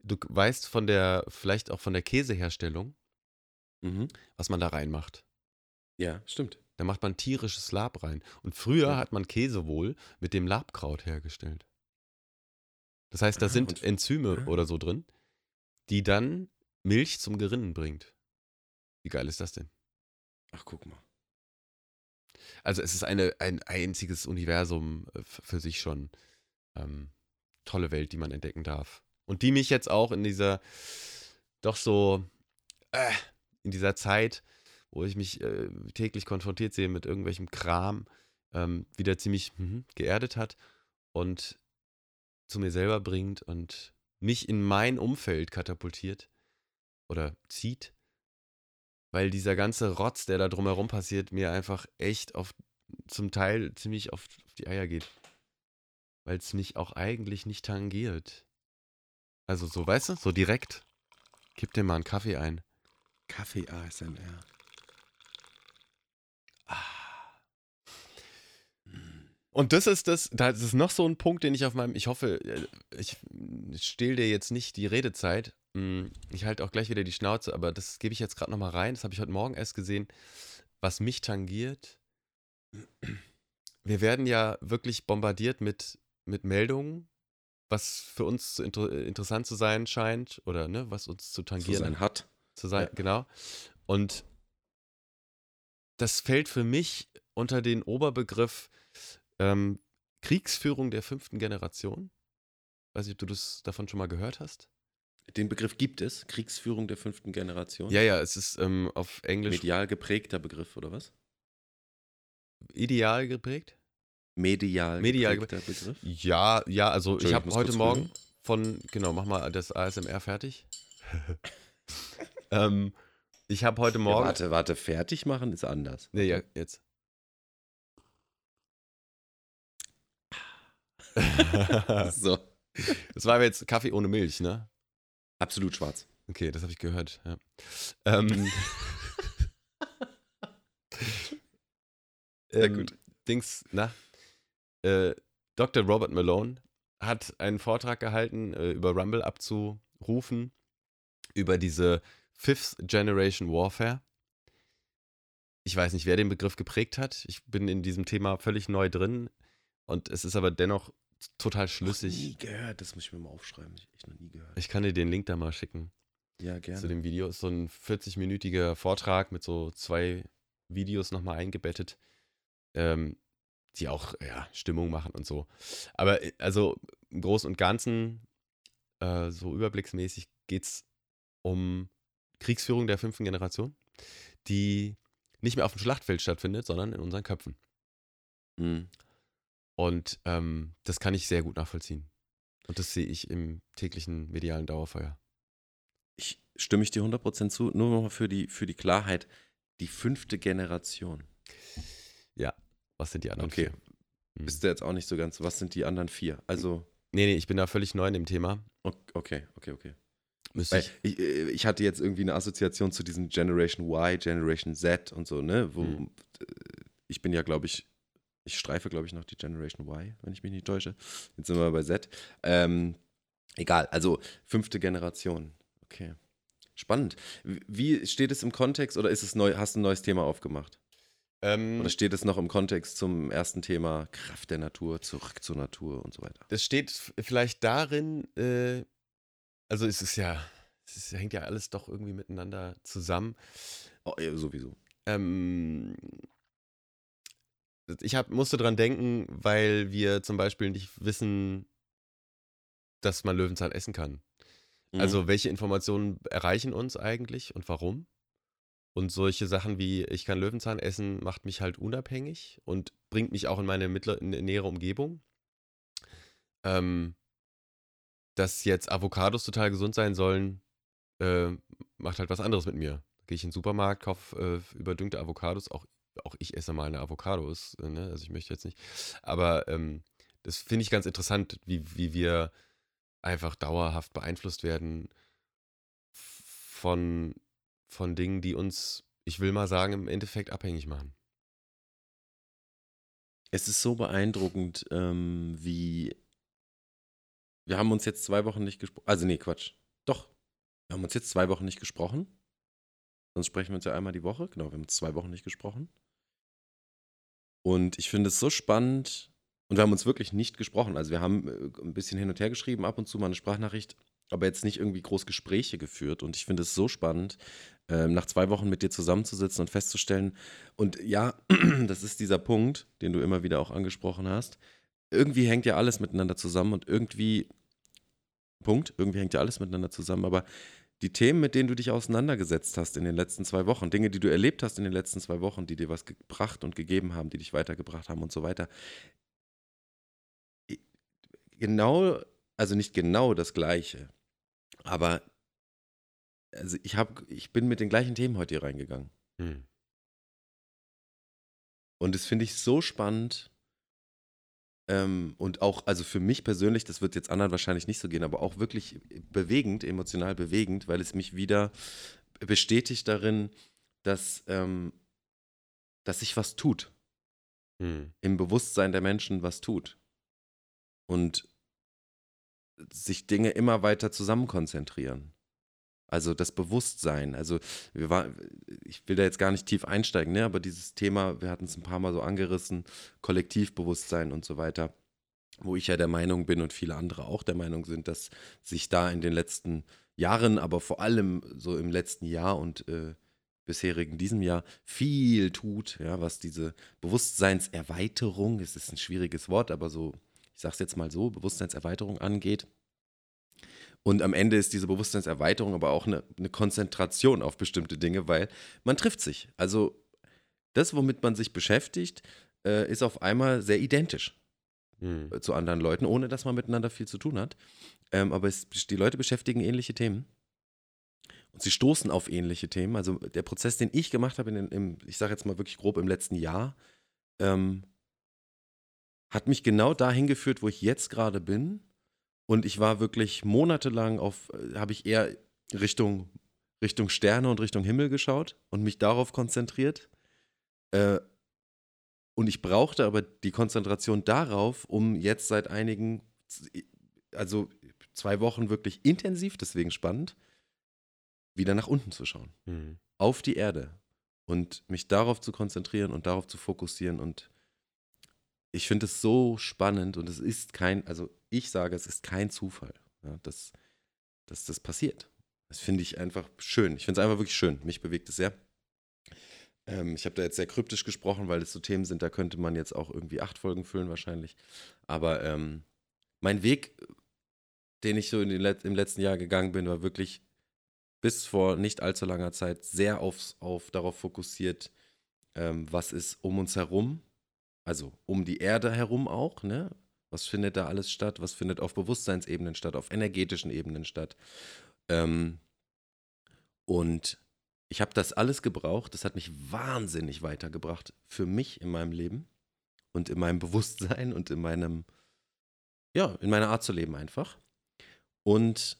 du weißt von der, vielleicht auch von der Käseherstellung,
Mhm.
was man da reinmacht.
ja, stimmt.
Da macht man tierisches Lab rein. Und früher
Ja.
hat man Käse wohl mit dem Labkraut hergestellt. Das heißt, da
Ah,
sind Enzyme
ah.
oder so drin, die dann Milch zum Gerinnen bringt. Wie geil ist das denn?
Ach, guck mal.
Also es ist eine, ein einziges Universum äh, für sich schon. Ähm, tolle Welt, die man entdecken darf. Und die mich jetzt auch in dieser doch so, äh, in dieser Zeit, wo ich mich äh, täglich konfrontiert sehe mit irgendwelchem Kram, ähm, wieder ziemlich mhm, geerdet hat und zu mir selber bringt und mich in mein Umfeld katapultiert oder zieht, weil dieser ganze Rotz, der da drumherum passiert, mir einfach echt auf zum Teil ziemlich auf, auf die Eier geht. Weil es mich auch eigentlich nicht tangiert. Also so, weißt du, so direkt. Kipp dir mal einen Kaffee ein.
Kaffee ASMR.
Und das ist das, das ist noch so ein Punkt, den ich auf meinem, ich hoffe, äh, ich stehle dir jetzt nicht die Redezeit. mh, ich halte auch gleich wieder die Schnauze, aber das gebe ich jetzt gerade nochmal rein. Das habe ich heute Morgen erst gesehen, was mich tangiert. Wir werden ja wirklich bombardiert mit, mit Meldungen, was für uns zu inter interessant zu sein scheint oder ne, was uns zu tangieren
sein hat.
zu sein,
Ja.
genau. Und das fällt für mich unter den Oberbegriff ähm, Kriegsführung der fünften Generation. Weiß nicht, ob du das davon schon mal gehört hast.
Den Begriff gibt es, Kriegsführung der fünften Generation.
Ja, ja, es ist ähm, auf Englisch
Medial geprägter Begriff, oder was?
ideal geprägt.
Medial,
Medial
geprägter Begriff.
Ja, ja, also ich habe heute Morgen
rühren.
von, genau, mach mal das ASMR fertig. ähm, ich habe heute
Ja,
Morgen.
warte, warte, fertig machen ist anders.
Nee, ja, jetzt.
So,
das war aber jetzt Kaffee ohne Milch, ne?
absolut schwarz.
Okay, das habe ich gehört. Ja. Ähm,
Sehr
ähm,
gut.
Dings, na, äh, Dr. Robert Malone hat einen Vortrag gehalten, äh, über Rumble abzurufen, über diese Fifth Generation Warfare. Ich weiß nicht, wer den Begriff geprägt hat. Ich bin in diesem Thema völlig neu drin und es ist aber dennoch total
Noch
schlüssig.
nie gehört, das muss ich mir mal aufschreiben. Ich echt noch nie gehört.
Ich kann dir den Link da mal schicken.
Ja,
zu
gerne.
dem Video. Ist so ein 40-minütiger Vortrag mit so zwei Videos nochmal eingebettet, ähm, die auch ja, Stimmung machen und so. Aber äh, also im Großen und Ganzen, äh, so überblicksmäßig, geht es um Kriegsführung der fünften Generation, die nicht mehr auf dem Schlachtfeld stattfindet, sondern in unseren Köpfen.
Hm.
Und ähm, das kann ich sehr gut nachvollziehen. Und das sehe ich im täglichen medialen Dauerfeuer.
Ich stimme ich dir 100% zu. Nur noch mal für die, für die Klarheit. Die fünfte Generation.
Was sind die anderen?
Okay.
vier? Hm.
Bist du jetzt auch nicht so ganz. Was sind die anderen vier? Also,
Nee, nee, ich bin da völlig neu in dem Thema.
okay, okay, okay.
Müsste ich.
ich, äh, ich hatte jetzt irgendwie eine Assoziation zu diesem Generation Y, Generation Z und so, ne? Wo äh, ich bin ja, glaube ich, ich streife, glaube ich, noch die Generation Y, wenn ich mich nicht täusche. Jetzt sind wir bei Z. Ähm, egal, also fünfte Generation. Okay. Spannend. Wie- steht es im Kontext oder ist es neu, hast du ein neues Thema aufgemacht?
Ähm,
Oder steht es noch im Kontext zum ersten Thema Kraft der Natur, zurück zur Natur und so weiter?
das steht vielleicht darin, äh, also es ist ja, es ist, hängt ja alles doch irgendwie miteinander zusammen.
Oh, ja, sowieso.
Ähm, ich hab, musste dran denken, weil wir zum Beispiel nicht wissen, dass man Löwenzahn essen kann.
Mhm.
Also welche Informationen erreichen uns eigentlich und warum? Und solche Sachen wie ich kann Löwenzahn essen, macht mich halt unabhängig und bringt mich auch in meine mittlere, in, in nähere Umgebung. Ähm, dass jetzt Avocados total gesund sein sollen, äh, macht halt was anderes mit mir. Gehe ich in den Supermarkt, kaufe äh, überdüngte Avocados, auch, auch ich esse mal eine Avocado, ist, äh, ne? also ich möchte jetzt nicht. Aber ähm, das finde ich ganz interessant, wie, wie wir einfach dauerhaft beeinflusst werden von, von Dingen, die uns, ich will mal sagen, im Endeffekt abhängig machen.
Es ist so beeindruckend, ähm, wie. Wir haben uns jetzt zwei Wochen nicht gesprochen. Also, nee, Quatsch. Doch. Wir haben uns jetzt zwei Wochen nicht gesprochen. Sonst sprechen wir uns ja einmal die Woche. Genau, wir haben uns zwei Wochen nicht gesprochen. Und ich finde es so spannend. Und wir haben uns wirklich nicht gesprochen. Also, wir haben äh, ein bisschen hin und her geschrieben, ab und zu mal eine Sprachnachricht, aber jetzt nicht irgendwie groß Gespräche geführt. Und ich finde es so spannend, ähm, nach zwei Wochen mit dir zusammenzusitzen und festzustellen, und ja, das ist dieser Punkt, den du immer wieder auch angesprochen hast. Irgendwie hängt ja alles miteinander zusammen und irgendwie, Punkt, irgendwie hängt ja alles miteinander zusammen, aber die Themen, mit denen du dich auseinandergesetzt hast in den letzten zwei Wochen, Dinge, die du erlebt hast in den letzten zwei Wochen, die dir was gebracht und gegeben haben, die dich weitergebracht haben und so weiter. Genau, also nicht genau das Gleiche, aber also ich, hab, ich bin mit den gleichen Themen heute hier reingegangen.
Hm.
Und das finde ich so spannend. Ähm, und auch, also für mich persönlich, das wird jetzt anderen wahrscheinlich nicht so gehen, aber auch wirklich bewegend, emotional bewegend, weil es mich wieder bestätigt darin, dass, ähm, dass sich was tut.
Hm.
Im Bewusstsein der Menschen was tut. Und sich Dinge immer weiter zusammen konzentrieren. Also das Bewusstsein. Also wir war, ich will da jetzt gar nicht tief einsteigen, ne? aber dieses Thema, wir hatten es ein paar Mal so angerissen, Kollektivbewusstsein und so weiter, wo ich ja der Meinung bin und viele andere auch der Meinung sind, dass sich da in den letzten Jahren, aber vor allem so im letzten Jahr und äh, bisherigen diesem Jahr viel tut, ja, was diese Bewusstseinserweiterung, es ist ein schwieriges Wort, aber so, ich sage es jetzt mal so, Bewusstseinserweiterung angeht. Und am Ende ist diese Bewusstseinserweiterung aber auch eine, eine Konzentration auf bestimmte Dinge, weil man trifft sich. Also das, womit man sich beschäftigt, äh, ist auf einmal sehr identisch mhm. zu anderen Leuten, ohne dass man miteinander viel zu tun hat. Ähm, aber es, die Leute beschäftigen ähnliche Themen. Und sie stoßen auf ähnliche Themen. Also der Prozess, den ich gemacht habe, in, im, ich sage jetzt mal wirklich grob im letzten Jahr, ähm, hat mich genau dahin geführt, wo ich jetzt gerade bin und ich war wirklich monatelang auf, äh, habe ich eher Richtung, Richtung Sterne und Richtung Himmel geschaut und mich darauf konzentriert. Äh, und ich brauchte aber die Konzentration darauf, um jetzt seit einigen, also zwei Wochen wirklich intensiv, deswegen spannend, wieder nach unten zu schauen. Mhm. Auf die Erde. Und mich darauf zu konzentrieren und darauf zu fokussieren und ich finde es so spannend und es ist kein, also ich sage, es ist kein Zufall, ja, dass, dass das passiert. Das finde ich einfach schön. Ich finde es einfach wirklich schön. Mich bewegt es sehr. Ähm, ich habe da jetzt sehr kryptisch gesprochen, weil es so Themen sind, da könnte man jetzt auch irgendwie acht Folgen füllen wahrscheinlich. Aber ähm, mein Weg, den ich so Let im letzten Jahr gegangen bin, war wirklich bis vor nicht allzu langer Zeit sehr aufs, auf, darauf fokussiert, ähm, was ist um uns herum also um die Erde herum auch, ne? Was findet da alles statt? Was findet auf Bewusstseinsebenen statt, auf energetischen Ebenen statt? Ähm, und ich habe das alles gebraucht. Das hat mich wahnsinnig weitergebracht für mich in meinem Leben und in meinem Bewusstsein und in meinem, ja, in meiner Art zu leben einfach. Und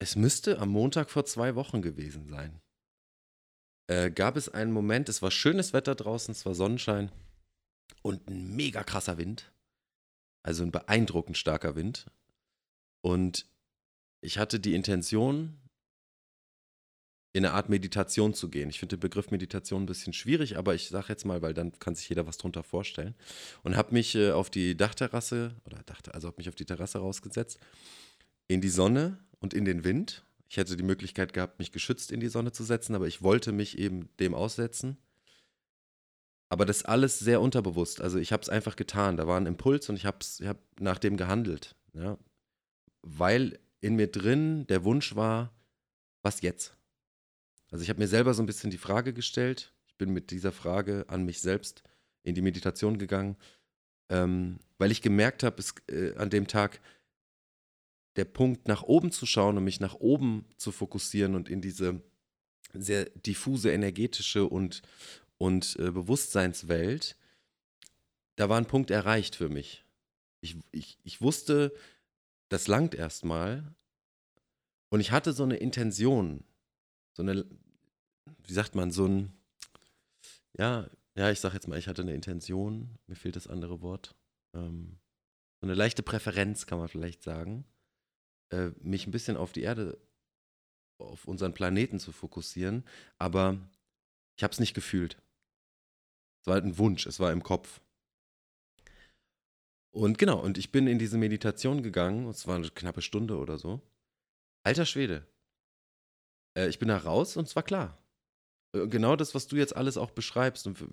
es müsste am Montag vor zwei Wochen gewesen sein. Äh, gab es einen Moment, es war schönes Wetter draußen, es war Sonnenschein und ein mega krasser Wind. Also ein beeindruckend starker Wind. Und ich hatte die Intention, in eine Art Meditation zu gehen. Ich finde den Begriff Meditation ein bisschen schwierig, aber ich sage jetzt mal, weil dann kann sich jeder was drunter vorstellen. Und habe mich äh, auf die Dachterrasse, oder dachte, also habe mich auf die Terrasse rausgesetzt, in die Sonne und in den Wind. Ich hätte die Möglichkeit gehabt, mich geschützt in die Sonne zu setzen, aber ich wollte mich eben dem aussetzen aber das alles sehr unterbewusst. Also ich habe es einfach getan. Da war ein Impuls und ich habe hab nach dem gehandelt. Ja? Weil in mir drin der Wunsch war, was jetzt? Also ich habe mir selber so ein bisschen die Frage gestellt. Ich bin mit dieser Frage an mich selbst in die Meditation gegangen, ähm, weil ich gemerkt habe, äh, an dem Tag, der Punkt nach oben zu schauen und mich nach oben zu fokussieren und in diese sehr diffuse, energetische und, und äh, Bewusstseinswelt, da war ein Punkt erreicht für mich. Ich, ich, ich wusste, das langt erstmal. Und ich hatte so eine Intention, so eine, wie sagt man, so ein, ja, ja, ich sag jetzt mal, ich hatte eine Intention, mir fehlt das andere Wort. Ähm, so eine leichte Präferenz, kann man vielleicht sagen, äh, mich ein bisschen auf die Erde, auf unseren Planeten zu fokussieren, aber ich habe es nicht gefühlt. Es war halt ein Wunsch, es war im Kopf. Und genau, und ich bin in diese Meditation gegangen, es war eine knappe Stunde oder so. Alter Schwede. Äh, ich bin da raus und es war klar. Äh, genau das, was du jetzt alles auch beschreibst und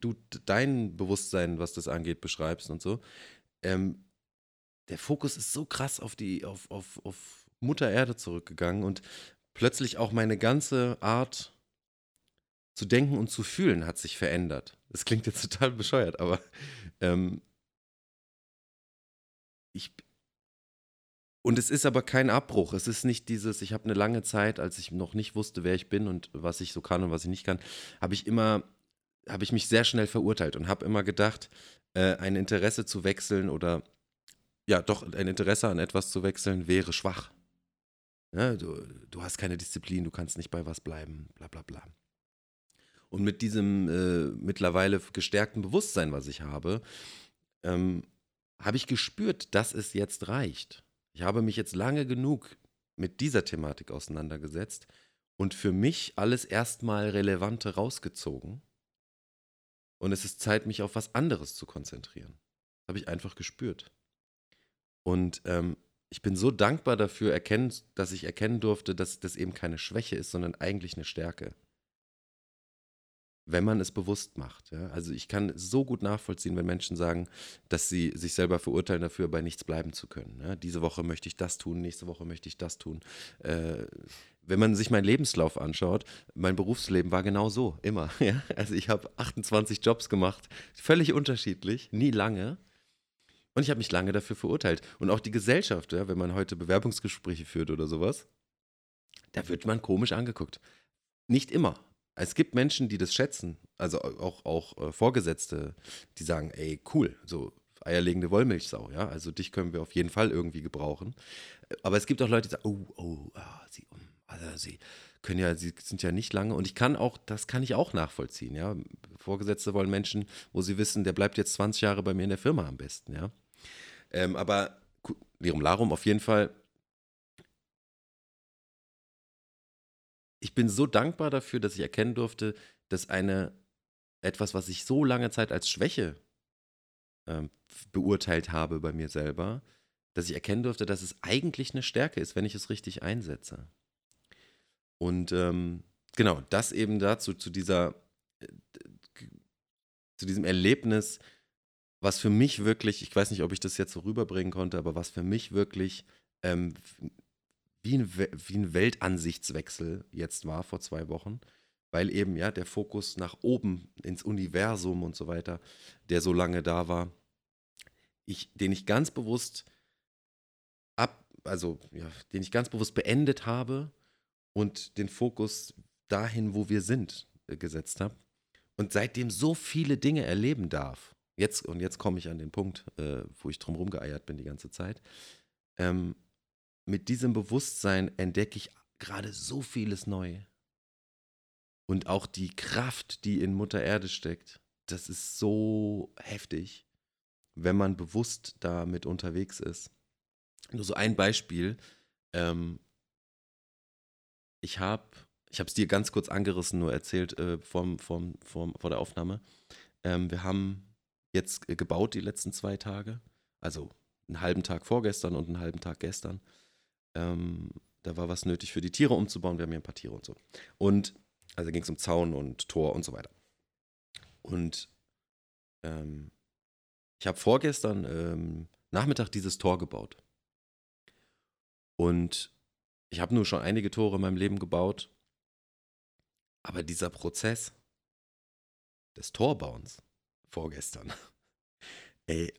du dein Bewusstsein, was das angeht, beschreibst und so. Ähm, der Fokus ist so krass auf die, auf, auf, auf Mutter Erde zurückgegangen und plötzlich auch meine ganze Art zu denken und zu fühlen hat sich verändert. Das klingt jetzt total bescheuert, aber ähm, ich. Und es ist aber kein Abbruch. Es ist nicht dieses, ich habe eine lange Zeit, als ich noch nicht wusste, wer ich bin und was ich so kann und was ich nicht kann, habe ich immer, habe ich mich sehr schnell verurteilt und habe immer gedacht, äh, ein Interesse zu wechseln oder ja, doch ein Interesse an etwas zu wechseln wäre schwach. Ja, du, du hast keine Disziplin, du kannst nicht bei was bleiben, bla bla bla. Und mit diesem äh, mittlerweile gestärkten Bewusstsein, was ich habe, ähm, habe ich gespürt, dass es jetzt reicht. Ich habe mich jetzt lange genug mit dieser Thematik auseinandergesetzt und für mich alles erstmal Relevante rausgezogen. Und es ist Zeit, mich auf was anderes zu konzentrieren. Das habe ich einfach gespürt. Und ähm, ich bin so dankbar dafür, erkennen, dass ich erkennen durfte, dass das eben keine Schwäche ist, sondern eigentlich eine Stärke wenn man es bewusst macht. Ja? Also ich kann so gut nachvollziehen, wenn Menschen sagen, dass sie sich selber verurteilen dafür, bei nichts bleiben zu können. Ja? Diese Woche möchte ich das tun, nächste Woche möchte ich das tun. Äh, wenn man sich meinen Lebenslauf anschaut, mein Berufsleben war genau so, immer. Ja? Also ich habe 28 Jobs gemacht, völlig unterschiedlich, nie lange. Und ich habe mich lange dafür verurteilt. Und auch die Gesellschaft, wenn man heute Bewerbungsgespräche führt oder sowas, da wird man komisch angeguckt. Nicht immer, es gibt Menschen, die das schätzen, also auch, auch äh, Vorgesetzte, die sagen, ey, cool, so eierlegende Wollmilchsau, ja, also dich können wir auf jeden Fall irgendwie gebrauchen. Aber es gibt auch Leute, die sagen, oh, oh, ah, sie, also sie können ja, sie sind ja nicht lange und ich kann auch, das kann ich auch nachvollziehen, ja. Vorgesetzte wollen Menschen, wo sie wissen, der bleibt jetzt 20 Jahre bei mir in der Firma am besten, ja. Ähm, aber Lirum Larum auf jeden Fall ich bin so dankbar dafür, dass ich erkennen durfte, dass eine etwas, was ich so lange Zeit als Schwäche ähm, beurteilt habe bei mir selber, dass ich erkennen durfte, dass es eigentlich eine Stärke ist, wenn ich es richtig einsetze. Und ähm, genau, das eben dazu, zu dieser, äh, zu diesem Erlebnis, was für mich wirklich, ich weiß nicht, ob ich das jetzt so rüberbringen konnte, aber was für mich wirklich ähm, wie ein, wie ein Weltansichtswechsel jetzt war vor zwei Wochen, weil eben ja der Fokus nach oben ins Universum und so weiter, der so lange da war, ich, den ich ganz bewusst ab, also ja, den ich ganz bewusst beendet habe und den Fokus dahin, wo wir sind, äh, gesetzt habe und seitdem so viele Dinge erleben darf. Jetzt und jetzt komme ich an den Punkt, äh, wo ich drum rumgeeiert bin die ganze Zeit. Ähm, mit diesem Bewusstsein entdecke ich gerade so vieles neu. Und auch die Kraft, die in Mutter Erde steckt, das ist so heftig, wenn man bewusst damit unterwegs ist. Nur so ein Beispiel. Ähm, ich habe ich es dir ganz kurz angerissen, nur erzählt äh, vom, vom, vom, vor der Aufnahme. Ähm, wir haben jetzt gebaut die letzten zwei Tage. Also einen halben Tag vorgestern und einen halben Tag gestern. Ähm, da war was nötig für die Tiere umzubauen. Wir haben hier ein paar Tiere und so. Und also ging es um Zaun und Tor und so weiter. Und ähm, ich habe vorgestern ähm, Nachmittag dieses Tor gebaut. Und ich habe nur schon einige Tore in meinem Leben gebaut. Aber dieser Prozess des Torbauens vorgestern, ey,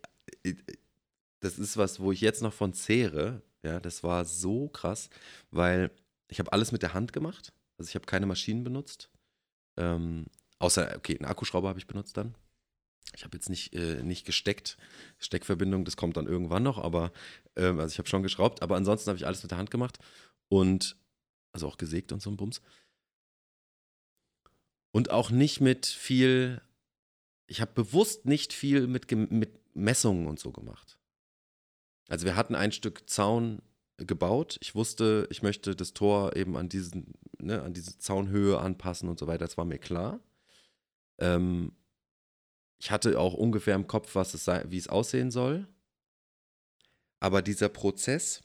das ist was, wo ich jetzt noch von zehre, ja, das war so krass, weil ich habe alles mit der Hand gemacht. Also ich habe keine Maschinen benutzt. Ähm, außer, okay, einen Akkuschrauber habe ich benutzt dann. Ich habe jetzt nicht, äh, nicht gesteckt. Steckverbindung, das kommt dann irgendwann noch, aber ähm, also ich habe schon geschraubt, aber ansonsten habe ich alles mit der Hand gemacht und also auch gesägt und so ein Bums. Und auch nicht mit viel, ich habe bewusst nicht viel mit, mit Messungen und so gemacht. Also wir hatten ein Stück Zaun gebaut. Ich wusste, ich möchte das Tor eben an, diesen, ne, an diese Zaunhöhe anpassen und so weiter. Das war mir klar. Ähm, ich hatte auch ungefähr im Kopf, was es sei, wie es aussehen soll. Aber dieser Prozess,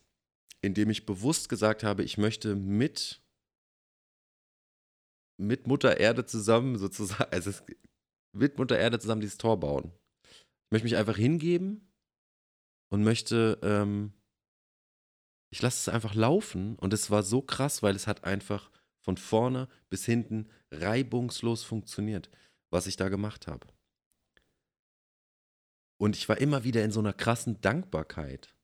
in dem ich bewusst gesagt habe, ich möchte mit, mit Mutter Erde zusammen sozusagen, also mit Mutter Erde zusammen dieses Tor bauen. Ich möchte mich einfach hingeben und möchte, ähm, ich lasse es einfach laufen und es war so krass, weil es hat einfach von vorne bis hinten reibungslos funktioniert, was ich da gemacht habe. Und ich war immer wieder in so einer krassen Dankbarkeit.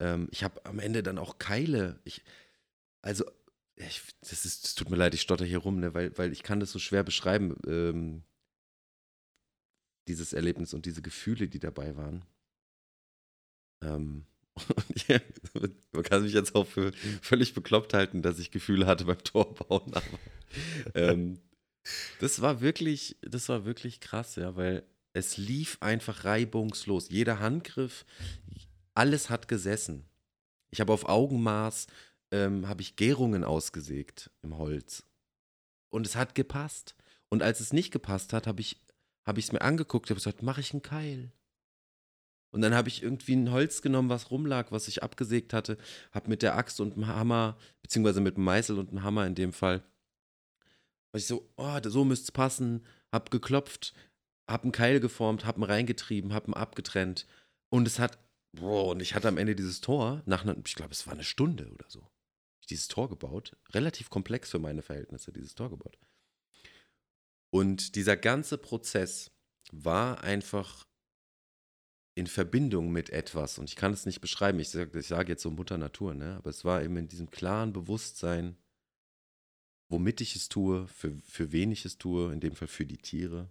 Ähm, ich habe am Ende dann auch Keile. Ich, also, ich, das, ist, das tut mir leid, ich stotter hier rum, ne, weil, weil ich kann das so schwer beschreiben, ähm, dieses Erlebnis und diese Gefühle, die dabei waren. Ähm, ja, man kann mich jetzt auch für völlig bekloppt halten, dass ich Gefühle hatte beim Torbauen, aber ähm, das war wirklich, das war wirklich krass, ja, weil es lief einfach reibungslos. Jeder Handgriff, alles hat gesessen. Ich habe auf Augenmaß ähm, habe ich Gärungen ausgesägt im Holz. Und es hat gepasst. Und als es nicht gepasst hat, habe ich habe ich es mir angeguckt, habe gesagt, mache ich einen Keil. Und dann habe ich irgendwie ein Holz genommen, was rumlag, was ich abgesägt hatte, habe mit der Axt und dem Hammer, beziehungsweise mit dem Meißel und dem Hammer in dem Fall, ich so, oh, so müsste es passen, habe geklopft, habe einen Keil geformt, habe ihn reingetrieben, habe ihn abgetrennt und es hat, boah, und ich hatte am Ende dieses Tor, nach einer, ich glaube, es war eine Stunde oder so, dieses Tor gebaut, relativ komplex für meine Verhältnisse, dieses Tor gebaut. Und dieser ganze Prozess war einfach in Verbindung mit etwas. Und ich kann es nicht beschreiben. Ich sage sag jetzt so Mutter Natur, ne? aber es war eben in diesem klaren Bewusstsein, womit ich es tue, für, für wen ich es tue, in dem Fall für die Tiere.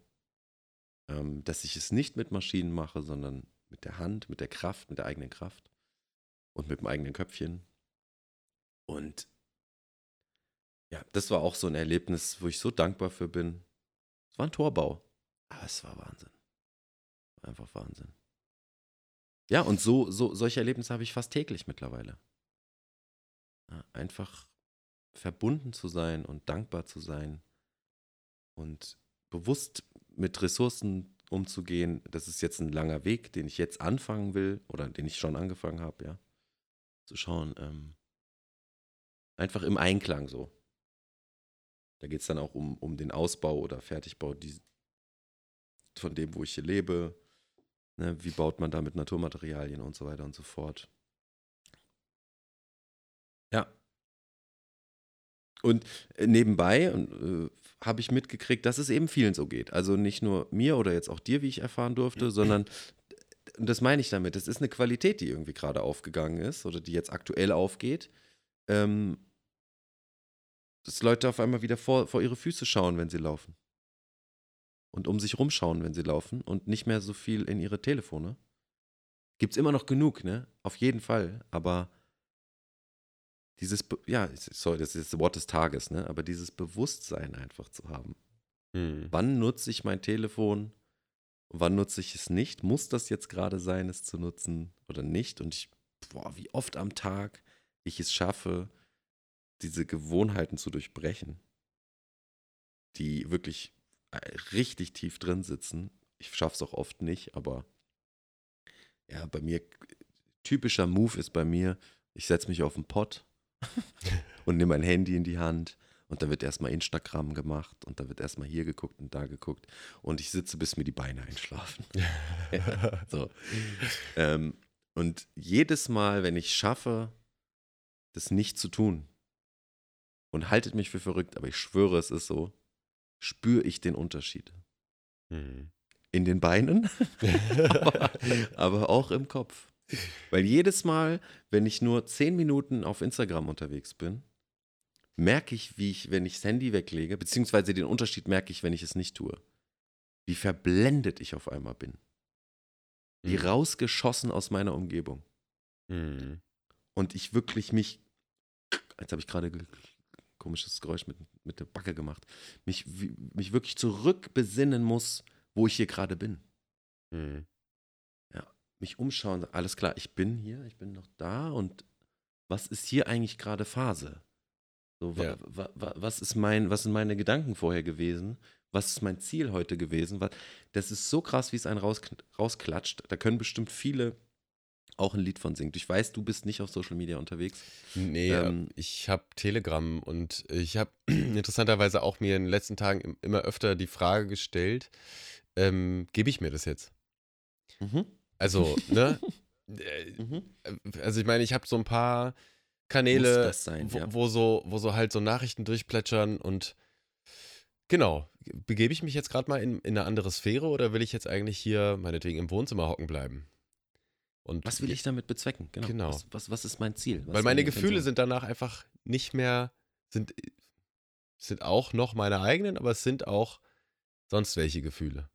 Ähm, dass ich es nicht mit Maschinen mache, sondern mit der Hand, mit der Kraft, mit der eigenen Kraft und mit dem eigenen Köpfchen. Und ja, das war auch so ein Erlebnis, wo ich so dankbar für bin. Es war ein Torbau, aber es war Wahnsinn. Einfach Wahnsinn. Ja, und so, so solche Erlebnisse habe ich fast täglich mittlerweile. Ja, einfach verbunden zu sein und dankbar zu sein und bewusst mit Ressourcen umzugehen. Das ist jetzt ein langer Weg, den ich jetzt anfangen will oder den ich schon angefangen habe, ja. Zu schauen, ähm, einfach im Einklang so. Da geht es dann auch um, um den Ausbau oder Fertigbau die, von dem, wo ich hier lebe. Ne, wie baut man da mit Naturmaterialien und so weiter und so fort. Ja. Und äh, nebenbei äh, habe ich mitgekriegt, dass es eben vielen so geht. Also nicht nur mir oder jetzt auch dir, wie ich erfahren durfte, sondern und das meine ich damit, es ist eine Qualität, die irgendwie gerade aufgegangen ist oder die jetzt aktuell aufgeht. Ähm, dass Leute auf einmal wieder vor, vor ihre Füße schauen, wenn sie laufen. Und um sich rumschauen, wenn sie laufen und nicht mehr so viel in ihre Telefone. Gibt es immer noch genug, ne? Auf jeden Fall. Aber dieses, ja, sorry, das ist das Wort des Tages, ne? Aber dieses Bewusstsein einfach zu haben. Hm. Wann nutze ich mein Telefon? Wann nutze ich es nicht? Muss das jetzt gerade sein, es zu nutzen oder nicht? Und ich, boah, wie oft am Tag ich es schaffe, diese Gewohnheiten zu durchbrechen, die wirklich richtig tief drin sitzen. Ich schaffe es auch oft nicht, aber ja, bei mir, typischer Move ist bei mir, ich setze mich auf den Pott und nehme mein Handy in die Hand und da wird erstmal Instagram gemacht und da wird erstmal hier geguckt und da geguckt und ich sitze, bis mir die Beine einschlafen. so. Ähm, und jedes Mal, wenn ich schaffe, das nicht zu tun, und haltet mich für verrückt, aber ich schwöre, es ist so, spüre ich den Unterschied. Mhm. In den Beinen, aber, aber auch im Kopf. Weil jedes Mal, wenn ich nur zehn Minuten auf Instagram unterwegs bin, merke ich, wie ich, wenn ich das Handy weglege, beziehungsweise den Unterschied merke ich, wenn ich es nicht tue. Wie verblendet ich auf einmal bin. Wie mhm. rausgeschossen aus meiner Umgebung. Mhm. Und ich wirklich mich, jetzt habe ich gerade komisches Geräusch mit, mit der Backe gemacht, mich, mich wirklich zurückbesinnen muss, wo ich hier gerade bin. Mhm. Ja, mich umschauen, alles klar, ich bin hier, ich bin noch da und was ist hier eigentlich gerade Phase? So, ja. wa, wa, was, ist mein, was sind meine Gedanken vorher gewesen? Was ist mein Ziel heute gewesen? Das ist so krass, wie es einen raus, rausklatscht. Da können bestimmt viele auch ein Lied von singt. Ich weiß, du bist nicht auf Social Media unterwegs.
Nee, ähm, ich habe Telegram und ich habe interessanterweise auch mir in den letzten Tagen immer öfter die Frage gestellt, ähm, gebe ich mir das jetzt? Mhm. Also, ne? Äh, mhm. Also ich meine, ich habe so ein paar Kanäle, sein, wo, ja. wo, so, wo so halt so Nachrichten durchplätschern und genau, begebe ich mich jetzt gerade mal in, in eine andere Sphäre oder will ich jetzt eigentlich hier meinetwegen im Wohnzimmer hocken bleiben?
Und was will ich damit bezwecken?
Genau. genau.
Was, was, was, ist mein Ziel?
Was Weil meine Gefühle sind danach einfach nicht mehr, sind, sind auch noch meine eigenen, aber es sind auch sonst welche Gefühle.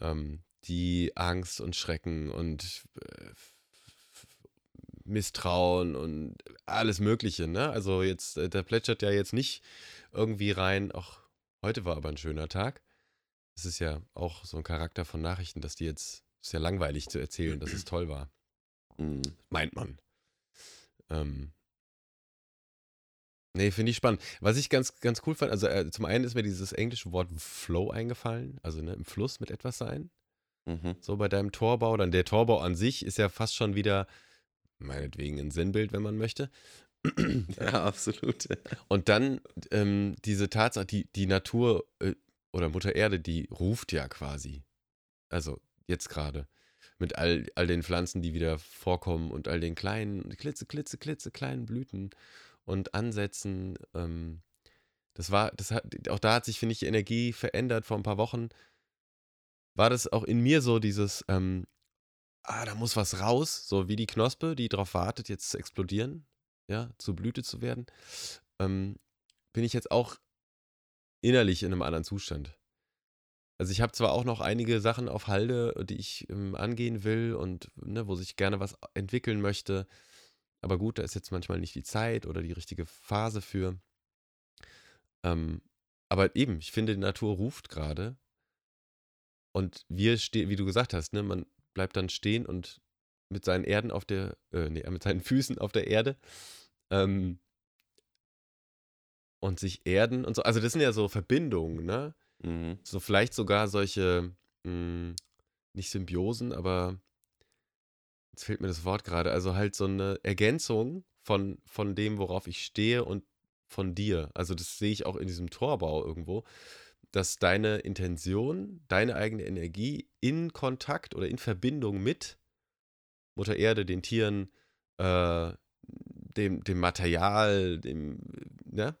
Ähm, die Angst und Schrecken und äh, Misstrauen und alles Mögliche, ne? Also jetzt, äh, da plätschert ja jetzt nicht irgendwie rein, auch heute war aber ein schöner Tag. Es ist ja auch so ein Charakter von Nachrichten, dass die jetzt ist ja langweilig zu erzählen, dass es toll war. Mhm. Meint man. Ähm, nee, finde ich spannend. Was ich ganz, ganz cool fand, also äh, zum einen ist mir dieses englische Wort Flow eingefallen, also ne, im Fluss mit etwas sein.
Mhm.
So bei deinem Torbau. Dann der Torbau an sich ist ja fast schon wieder, meinetwegen, ein Sinnbild, wenn man möchte.
Ja, absolut.
Und dann ähm, diese Tatsache, die, die Natur äh, oder Mutter Erde, die ruft ja quasi. Also jetzt gerade. Mit all, all den Pflanzen, die wieder vorkommen und all den kleinen, klitze, klitze, klitze, kleinen Blüten und Ansätzen. Ähm, das war, das hat, auch da hat sich, finde ich, die Energie verändert vor ein paar Wochen. War das auch in mir so dieses, ähm, ah, da muss was raus, so wie die Knospe, die darauf wartet, jetzt zu explodieren, ja, zu Blüte zu werden. Ähm, bin ich jetzt auch innerlich in einem anderen Zustand. Also ich habe zwar auch noch einige Sachen auf Halde, die ich ähm, angehen will und ne, wo sich gerne was entwickeln möchte. Aber gut, da ist jetzt manchmal nicht die Zeit oder die richtige Phase für. Ähm, aber eben, ich finde, die Natur ruft gerade. Und wir stehen, wie du gesagt hast, ne, man bleibt dann stehen und mit seinen Erden auf der, äh, nee, mit seinen Füßen auf der Erde. Ähm, und sich erden und so. Also das sind ja so Verbindungen, ne?
Mhm.
So vielleicht sogar solche, mh, nicht Symbiosen, aber jetzt fehlt mir das Wort gerade. Also halt so eine Ergänzung von, von dem, worauf ich stehe und von dir. Also das sehe ich auch in diesem Torbau irgendwo, dass deine Intention, deine eigene Energie in Kontakt oder in Verbindung mit Mutter Erde, den Tieren, äh, dem, dem Material, dem, ne,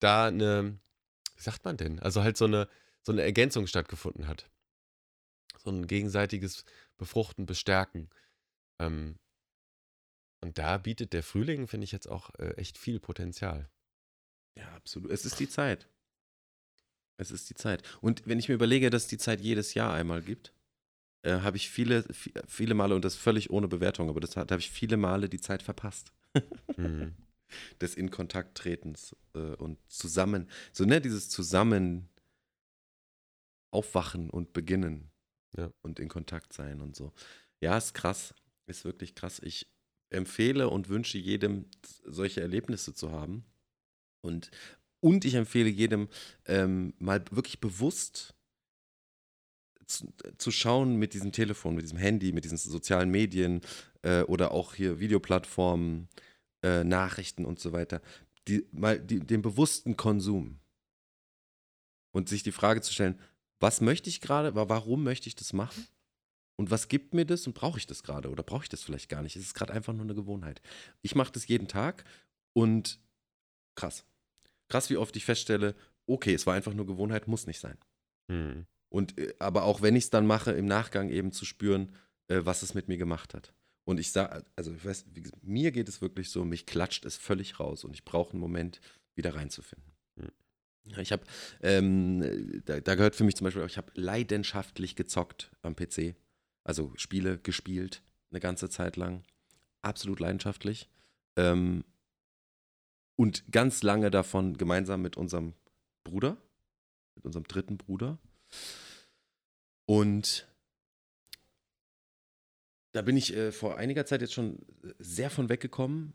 da eine, wie sagt man denn? Also halt so eine, so eine Ergänzung stattgefunden hat. So ein gegenseitiges Befruchten, Bestärken. Ähm, und da bietet der Frühling, finde ich jetzt auch äh, echt viel Potenzial.
Ja, absolut. Es ist die Zeit. Es ist die Zeit. Und wenn ich mir überlege, dass es die Zeit jedes Jahr einmal gibt, äh, habe ich viele, viele Male, und das völlig ohne Bewertung, aber das da habe ich viele Male die Zeit verpasst.
Mhm.
Des in Kontakt tretens äh, und zusammen, so ne, dieses zusammen aufwachen und beginnen
Ja.
und in Kontakt sein und so. Ja, ist krass, ist wirklich krass. Ich empfehle und wünsche jedem, solche Erlebnisse zu haben. Und, und ich empfehle jedem, ähm, mal wirklich bewusst zu, zu schauen mit diesem Telefon, mit diesem Handy, mit diesen sozialen Medien äh, oder auch hier Videoplattformen, äh, Nachrichten und so weiter, die, mal die, den bewussten Konsum und sich die Frage zu stellen, was möchte ich gerade, wa- warum möchte ich das machen und was gibt mir das und brauche ich das gerade oder brauche ich das vielleicht gar nicht? Es ist gerade einfach nur eine Gewohnheit. Ich mache das jeden Tag und krass. Krass, wie oft ich feststelle, okay, es war einfach nur Gewohnheit, muss nicht sein.
Mhm.
Und äh, aber auch wenn ich es dann mache, im Nachgang eben zu spüren, äh, was es mit mir gemacht hat. Und ich sage, also ich weiß, wie mir geht es wirklich so, mich klatscht es völlig raus und ich brauche einen Moment, wieder reinzufinden.
Mhm.
Ich habe, ähm, da, da gehört für mich zum Beispiel, auch, ich habe leidenschaftlich gezockt am PC. Also Spiele gespielt, eine ganze Zeit lang. Absolut leidenschaftlich. Ähm, und ganz lange davon gemeinsam mit unserem Bruder, mit unserem dritten Bruder. Und da bin ich äh, vor einiger Zeit jetzt schon sehr von weggekommen.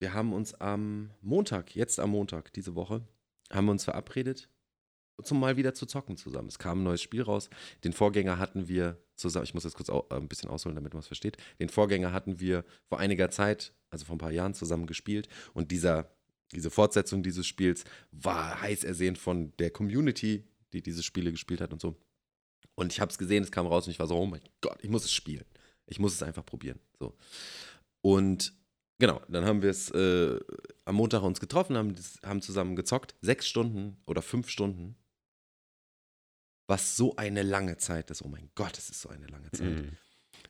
Wir haben uns am Montag, jetzt am Montag, diese Woche, haben wir uns verabredet, zum mal wieder zu zocken zusammen. Es kam ein neues Spiel raus. Den Vorgänger hatten wir zusammen, ich muss jetzt kurz au, äh, ein bisschen ausholen, damit man es versteht. Den Vorgänger hatten wir vor einiger Zeit, also vor ein paar Jahren, zusammen gespielt. Und dieser, diese Fortsetzung dieses Spiels war heiß ersehnt von der Community, die diese Spiele gespielt hat und so. Und ich habe es gesehen, es kam raus und ich war so, oh mein Gott, ich muss es spielen. Ich muss es einfach probieren. So. Und genau, dann haben wir es äh, am Montag uns getroffen, haben, haben zusammen gezockt. Sechs Stunden oder fünf Stunden. Was so eine lange Zeit ist. Oh mein Gott, es ist so eine lange Zeit.
Mhm.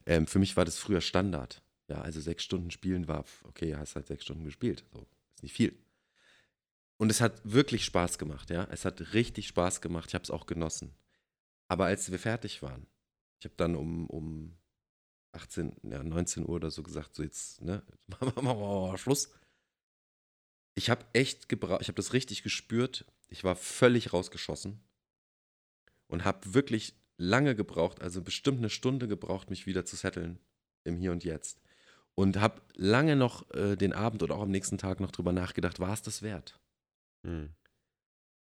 Ähm, für mich war das früher Standard. Ja, also sechs Stunden spielen war, okay, hast halt sechs Stunden gespielt. So, ist nicht viel. Und es hat wirklich Spaß gemacht, ja. Es hat richtig Spaß gemacht. Ich habe es auch genossen. Aber als wir fertig waren, ich habe dann um, um 18, ja, 19 Uhr oder so gesagt, so jetzt, ne, machen wir mal Schluss. Ich habe echt gebraucht, ich habe das richtig gespürt. Ich war völlig rausgeschossen und habe wirklich lange gebraucht, also bestimmt eine Stunde gebraucht, mich wieder zu setteln im Hier und Jetzt. Und habe lange noch äh, den Abend oder auch am nächsten Tag noch drüber nachgedacht, war es das wert?
Hm.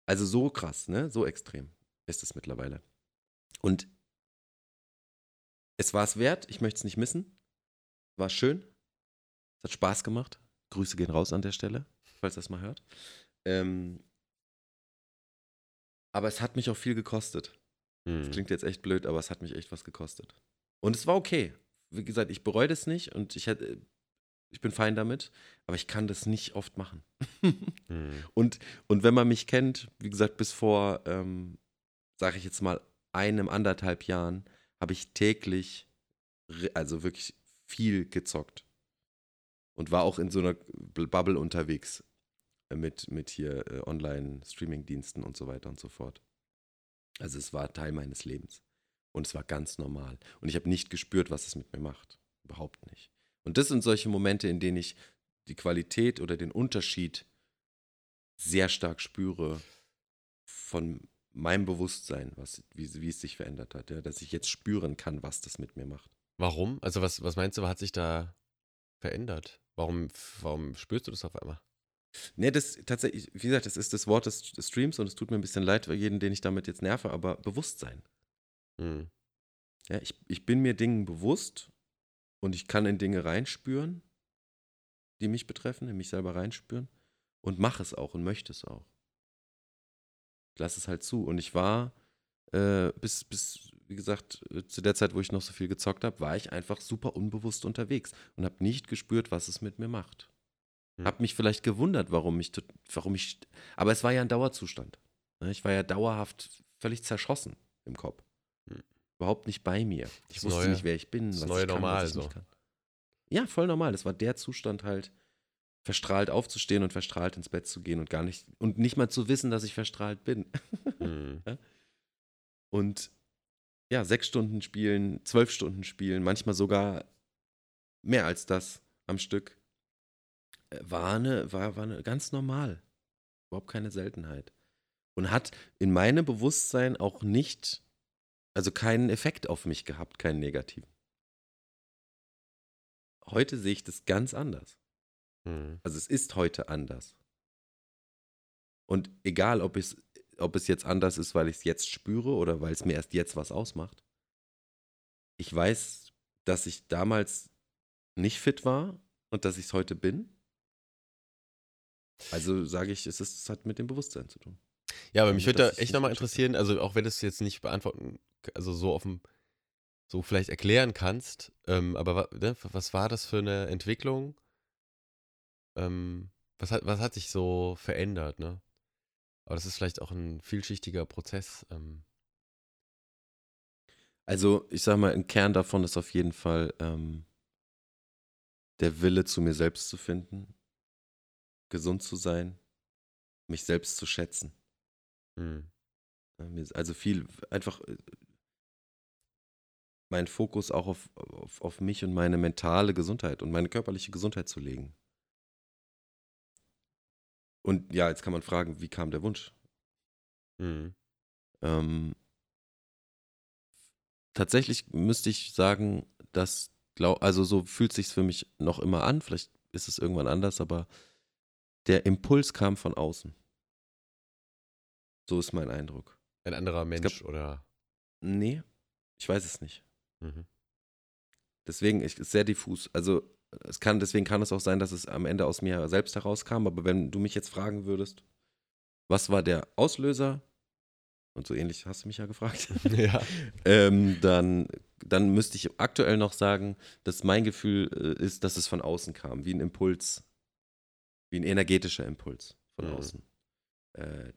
Also so krass, ne? So extrem ist es mittlerweile. Und es war es wert, ich möchte es nicht missen. War schön. Es hat Spaß gemacht. Grüße gehen raus an der Stelle, falls das mal hört. Ähm, aber es hat mich auch viel gekostet. Das
Hm.
klingt jetzt echt blöd, aber es hat mich echt was gekostet. Und es war okay. Wie gesagt, ich bereue das nicht und ich hätte, ich bin fein damit, aber ich kann das nicht oft machen.
Hm.
und, und wenn man mich kennt, wie gesagt, bis vor, ähm, sage ich jetzt mal, einem, anderthalb Jahren, habe ich täglich, also wirklich viel gezockt. Und war auch in so einer Bubble unterwegs äh, mit, mit hier äh, Online-Streaming-Diensten und so weiter und so fort. Also es war Teil meines Lebens. Und es war ganz normal. Und ich habe nicht gespürt, was es mit mir macht. Überhaupt nicht. Und das sind solche Momente, in denen ich die Qualität oder den Unterschied sehr stark spüre von meinem Bewusstsein, was, wie, wie es sich verändert hat. Ja? Dass ich jetzt spüren kann, was das mit mir macht.
Warum? Also was, was meinst du, was hat sich da verändert? Warum, warum spürst du das auf einmal?
Ne, das tatsächlich, wie gesagt, das ist das Wort des, des Streams und es tut mir ein bisschen leid für jeden, den ich damit jetzt nerve, aber Bewusstsein.
Hm.
Ja, ich, ich bin mir Dingen bewusst und ich kann in Dinge reinspüren, die mich betreffen, in mich selber reinspüren und mache es auch und möchte es auch. Ich lasse es halt zu. Und ich war äh, bis, bis, wie gesagt, äh, zu der Zeit, wo ich noch so viel gezockt habe, war ich einfach super unbewusst unterwegs und habe nicht gespürt, was es mit mir macht.
Hm.
Hab mich vielleicht gewundert, warum ich, warum ich, aber es war ja ein Dauerzustand. ne? Ich war ja dauerhaft völlig zerschossen im Kopf.
Hm.
Überhaupt nicht bei mir. Ich
Das
wusste
neue-
nicht, wer ich bin, was ich kann,
Normal
was ich nicht
so.
kann. Ja, voll normal. Das war der Zustand halt, verstrahlt aufzustehen und verstrahlt ins Bett zu gehen und gar nicht, und nicht mal zu wissen, dass ich verstrahlt bin.
Hm.
Und ja, sechs Stunden spielen, zwölf Stunden spielen, manchmal sogar mehr als das am Stück. Äh, War eine, war, war eine ganz normal. Überhaupt keine Seltenheit. Und hat in meinem Bewusstsein auch nicht, also keinen Effekt auf mich gehabt, keinen negativen. Heute sehe ich das ganz anders.
Hm.
Also es ist heute anders. Und egal, ob es, ob es jetzt anders ist, weil ich es jetzt spüre oder weil es mir erst jetzt was ausmacht. Ich weiß, dass ich damals nicht fit war und dass ich es heute bin. Also sage ich, es, ist, es hat mit dem Bewusstsein zu tun.
Ja, aber
Also,
mich würde da echt nochmal interessieren, also auch wenn du es jetzt nicht beantworten, also so offen, so vielleicht erklären kannst, ähm, aber ne, was war das für eine Entwicklung? Ähm, was, hat, was hat sich so verändert, ne? Aber das ist vielleicht auch ein vielschichtiger Prozess. Ähm,
Also ich sage mal, ein Kern davon ist auf jeden Fall ähm, der Wille, zu mir selbst zu finden, gesund zu sein, mich selbst zu schätzen.
hm,
ist Also viel, einfach äh, meinen Fokus auch auf, auf, auf mich und meine mentale Gesundheit und meine körperliche Gesundheit zu legen. Und ja, jetzt kann man fragen, wie kam der Wunsch?
hm,
Ähm, tatsächlich müsste ich sagen, dass, glaub, also so fühlt sich für mich noch immer an, vielleicht ist es irgendwann anders, aber der Impuls kam von außen. So ist mein Eindruck.
ein anderer Mensch
gab-
oder.
Nee, ich weiß es nicht.
Mhm.
Deswegen ich, ist sehr diffus. Also es kann, deswegen kann es auch sein, dass es am Ende aus mir selbst herauskam. Aber wenn du mich jetzt fragen würdest, was war der Auslöser? Und so ähnlich hast du mich ja gefragt.
ja.
ähm, dann, dann müsste ich aktuell noch sagen, dass mein Gefühl äh, ist, dass es von außen kam, wie ein Impuls, wie ein energetischer Impuls von
Mhm.
außen. Äh,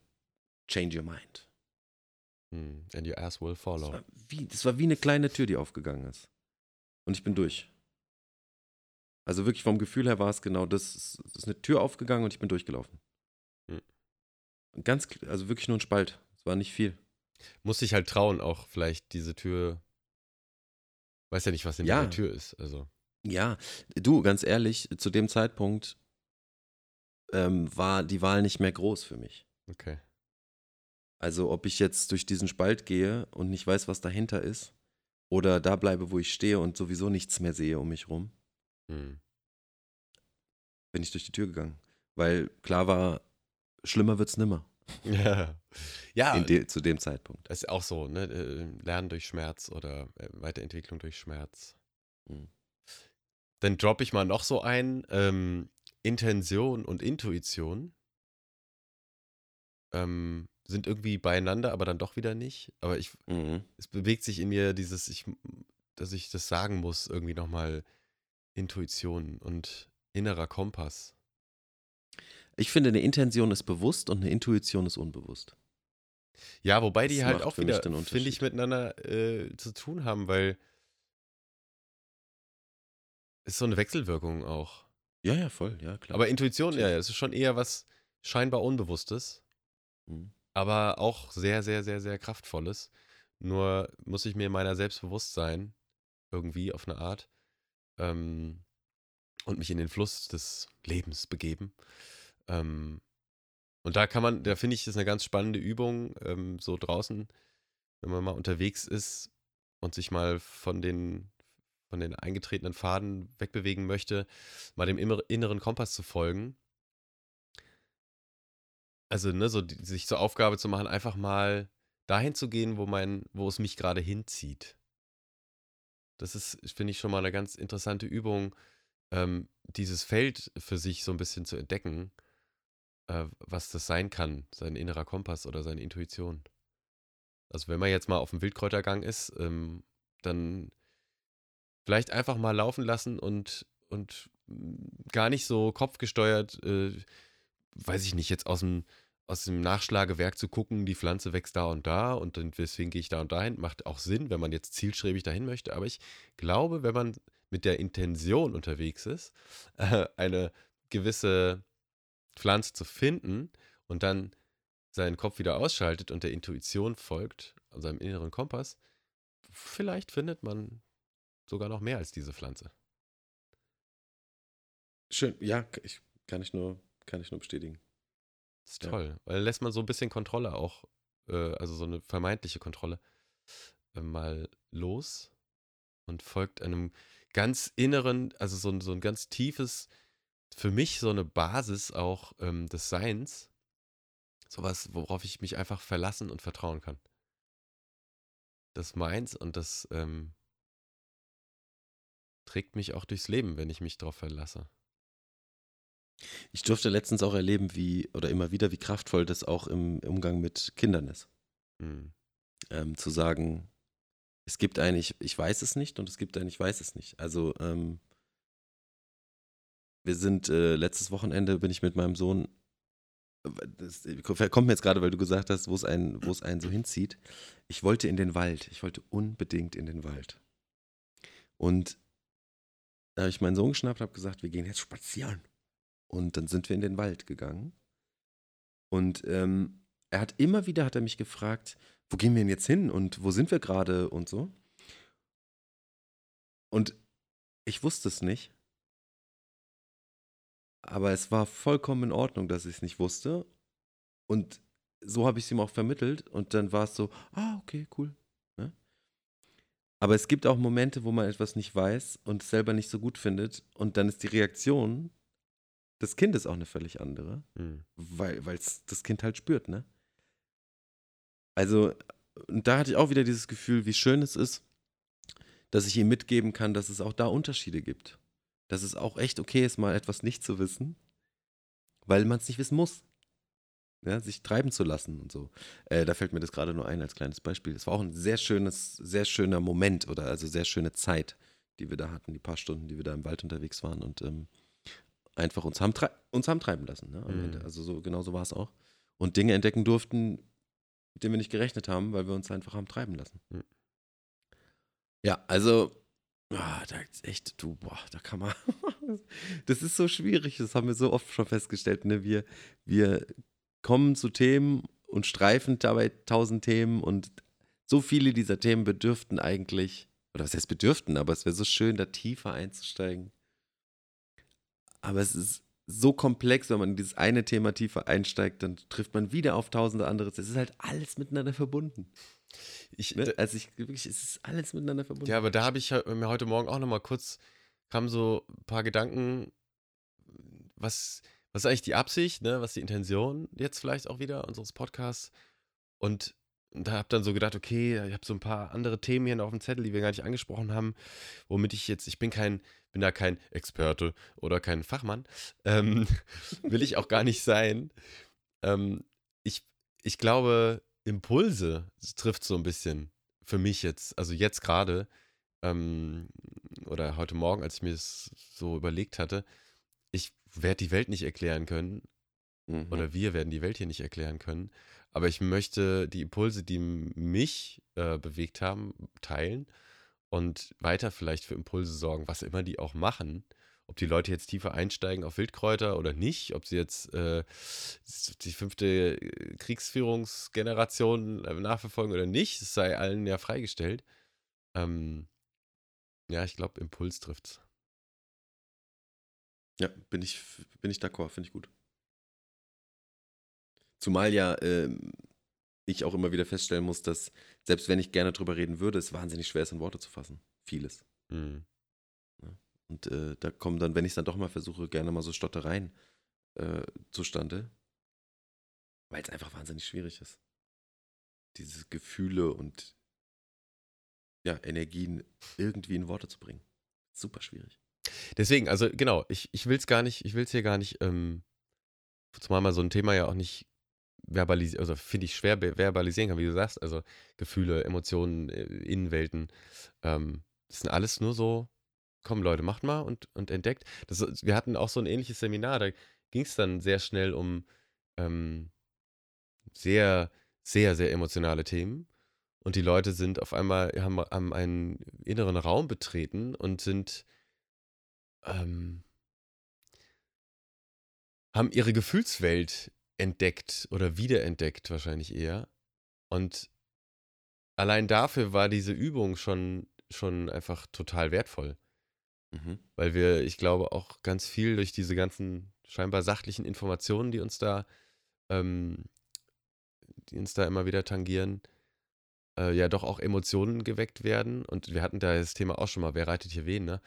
change your mind.
Hm. And your ass will
Das
follow.
war, wie, das war wie eine kleine Tür, die aufgegangen ist. Und ich bin durch. Also wirklich vom Gefühl her war es genau das. Es ist eine Tür aufgegangen und ich bin durchgelaufen.
Hm.
Ganz, also wirklich nur ein Spalt. Es war nicht viel.
Muss sich halt trauen, auch vielleicht diese Tür. Weiß ja nicht, was in
Ja.
der Tür ist. Also.
Ja, du, ganz ehrlich, zu dem Zeitpunkt ähm, war die Wahl nicht mehr groß für mich.
Okay.
Also ob ich jetzt durch diesen Spalt gehe und nicht weiß, was dahinter ist, oder da bleibe, wo ich stehe und sowieso nichts mehr sehe um mich rum.
Hm.
bin ich durch die Tür gegangen. Weil klar war, schlimmer wird's nimmer.
Ja, ja
In de, zu dem Zeitpunkt.
das ist auch so, ne? äh, Lernen durch Schmerz oder äh, Weiterentwicklung durch Schmerz.
Hm.
Dann droppe ich mal noch so ein, ähm, Intention und Intuition ähm, sind irgendwie beieinander, aber dann doch wieder nicht. Aber ich,
Mhm.
es bewegt sich in mir dieses, ich, dass ich das sagen muss, irgendwie nochmal Intuition und innerer Kompass.
Ich finde, eine Intention ist bewusst und eine Intuition ist unbewusst.
Ja, wobei die
Das
halt auch wieder, finde ich, miteinander äh, zu tun haben, weil es ist so eine Wechselwirkung auch.
Ja, ja, voll, ja, klar.
Aber Intuition, ja, ja, es ist schon eher was scheinbar Unbewusstes,
Mhm.
aber auch sehr, sehr, sehr, sehr kraftvolles. Nur muss ich mir meiner selbst bewusst sein, irgendwie auf eine Art, ähm, und mich in den Fluss des Lebens begeben. Ähm, und da kann man, da finde ich, ist eine ganz spannende Übung, ähm, so draußen, wenn man mal unterwegs ist und sich mal von den, von den eingetretenen Pfaden wegbewegen möchte, mal dem inneren Kompass zu folgen. Also, ne, so die, sich zur Aufgabe zu machen, einfach mal dahin zu gehen, wo mein, wo es mich gerade hinzieht. Das ist, finde ich, schon mal eine ganz interessante Übung, ähm, dieses Feld für sich so ein bisschen zu entdecken, äh, was das sein kann, sein innerer Kompass oder seine Intuition. Also wenn man jetzt mal auf dem Wildkräutergang ist, ähm, dann vielleicht einfach mal laufen lassen und, und mm, gar nicht so kopfgesteuert, äh, weiß ich nicht, jetzt aus dem, aus dem Nachschlagewerk zu gucken, die Pflanze wächst da und da und deswegen gehe ich da und dahin. Macht auch Sinn, wenn man jetzt zielstrebig dahin möchte. Aber ich glaube, wenn man mit der Intention unterwegs ist, äh, eine gewisse Pflanze zu finden und dann seinen Kopf wieder ausschaltet und der Intuition folgt, seinem inneren Kompass, vielleicht findet man sogar noch mehr als diese Pflanze.
Schön, ja, ich, kann, ich nur, kann ich nur bestätigen.
Das ist
Ja.
toll, weil lässt man so ein bisschen Kontrolle auch, äh, also so eine vermeintliche Kontrolle, äh, mal los und folgt einem ganz inneren, also so ein, so ein ganz tiefes, für mich so eine Basis auch ähm, des Seins, sowas, worauf ich mich einfach verlassen und vertrauen kann. Das meins und das ähm, trägt mich auch durchs Leben, wenn ich mich darauf verlasse.
Ich durfte letztens auch erleben, wie, oder immer wieder, wie kraftvoll das auch im Umgang mit Kindern ist.
Hm.
Ähm, zu sagen, es gibt ein, ich, ich weiß es nicht und es gibt ein, ich weiß es nicht. Also, ähm, wir sind, äh, letztes Wochenende bin ich mit meinem Sohn, das kommt mir jetzt gerade, weil du gesagt hast, wo es einen, wo es einen so hinzieht. Ich wollte in den Wald. Ich wollte unbedingt in den Wald. Und da habe ich meinen Sohn geschnappt, habe gesagt, wir gehen jetzt spazieren. Und dann sind wir in den Wald gegangen. Und ähm, er hat immer wieder, hat er mich gefragt, wo gehen wir denn jetzt hin und wo sind wir gerade und so. Und ich wusste es nicht. Aber es war vollkommen in Ordnung, dass ich es nicht wusste. Und so habe ich es ihm auch vermittelt. Und dann war es so, ah, okay, cool. Ne? Aber es gibt auch Momente, wo man etwas nicht weiß und es selber nicht so gut findet. Und dann ist die Reaktion des Kindes auch eine völlig andere,
Hm.
weil es das Kind halt spürt, ne? Also, und da hatte ich auch wieder dieses Gefühl, wie schön es ist, dass ich ihm mitgeben kann, dass es auch da Unterschiede gibt. Dass es auch echt okay ist, mal etwas nicht zu wissen, weil man es nicht wissen muss. Ja, sich treiben zu lassen und so. Äh, da fällt mir das gerade nur ein als kleines Beispiel. Es war auch ein sehr schönes, sehr schöner Moment oder also sehr schöne Zeit, die wir da hatten, die paar Stunden, die wir da im Wald unterwegs waren und ähm, einfach uns haben, uns haben treiben lassen. Ne,
Mhm.
Also so genau so war es auch. Und Dinge entdecken durften, mit denen wir nicht gerechnet haben, weil wir uns einfach haben treiben lassen.
Mhm.
Ja, also ah, da ist echt, du, boah, da kann man. das ist so schwierig, das haben wir so oft schon festgestellt. Ne? Wir, wir kommen zu Themen und streifen dabei tausend Themen und so viele dieser Themen bedürften eigentlich, oder was heißt bedürften, aber es wäre so schön, da tiefer einzusteigen. Aber es ist so komplex, wenn man in dieses eine Thema tiefer einsteigt, dann trifft man wieder auf tausende andere. Es ist halt alles miteinander verbunden.
Ich,
Ne? Also ich wirklich, es ist alles miteinander verbunden.
Ja, aber da habe ich mir heute Morgen auch nochmal kurz haben so ein paar Gedanken, was, was ist eigentlich die Absicht, ne? was ist die Intention jetzt vielleicht auch wieder unseres Podcasts. Und da habe dann so gedacht, okay, ich habe so ein paar andere Themen hier noch auf dem Zettel, die wir gar nicht angesprochen haben, womit ich jetzt, ich bin kein, bin da kein Experte oder kein Fachmann, ähm, will ich auch gar nicht sein. Ähm, ich, ich glaube, Impulse trifft so ein bisschen für mich jetzt, also jetzt gerade, ähm, oder heute Morgen, als ich mir das so überlegt hatte, ich werde die Welt nicht erklären können,
Mhm.
oder wir werden die Welt hier nicht erklären können, aber ich möchte die Impulse, die mich äh, bewegt haben, teilen und weiter vielleicht für Impulse sorgen, was immer die auch machen. Ob die Leute jetzt tiefer einsteigen auf Wildkräuter oder nicht, ob sie jetzt äh, die fünfte äh, Kriegsführungsgeneration äh, nachverfolgen oder nicht, es sei allen ja freigestellt. Ähm, ja, ich glaube, Impuls trifft's.
Ja, bin ich, bin ich d'accord, finde ich gut. Zumal ja ähm, ich auch immer wieder feststellen muss, dass selbst wenn ich gerne drüber reden würde, es wahnsinnig schwer ist, in Worte zu fassen. Vieles.
Mhm.
Und äh, da kommen dann, wenn ich es dann doch mal versuche, gerne mal so Stottereien äh, zustande, weil es einfach wahnsinnig schwierig ist. Diese Gefühle und ja, Energien irgendwie in Worte zu bringen. Super schwierig.
Deswegen, also genau, ich, ich will es gar nicht, ich will es hier gar nicht, ähm, zumal man so ein Thema ja auch nicht verbalisieren, also finde ich schwer verbalisieren kann, wie du sagst, also Gefühle, Emotionen, äh, Innenwelten, ähm, das sind alles nur so, komm Leute, macht mal und, und entdeckt. Das, wir hatten auch so ein ähnliches Seminar, da ging es dann sehr schnell um ähm, sehr, sehr, sehr emotionale Themen. Und die Leute sind auf einmal, haben, haben einen inneren Raum betreten und sind ähm, haben ihre Gefühlswelt entdeckt oder wiederentdeckt wahrscheinlich eher. Und allein dafür war diese Übung schon, schon einfach total wertvoll.
Mhm.
Weil wir, ich glaube, auch ganz viel durch diese ganzen scheinbar sachlichen Informationen, die uns da, ähm, die uns da immer wieder tangieren, äh, ja doch auch Emotionen geweckt werden. Und wir hatten da das Thema auch schon mal, wer reitet hier wen, ne?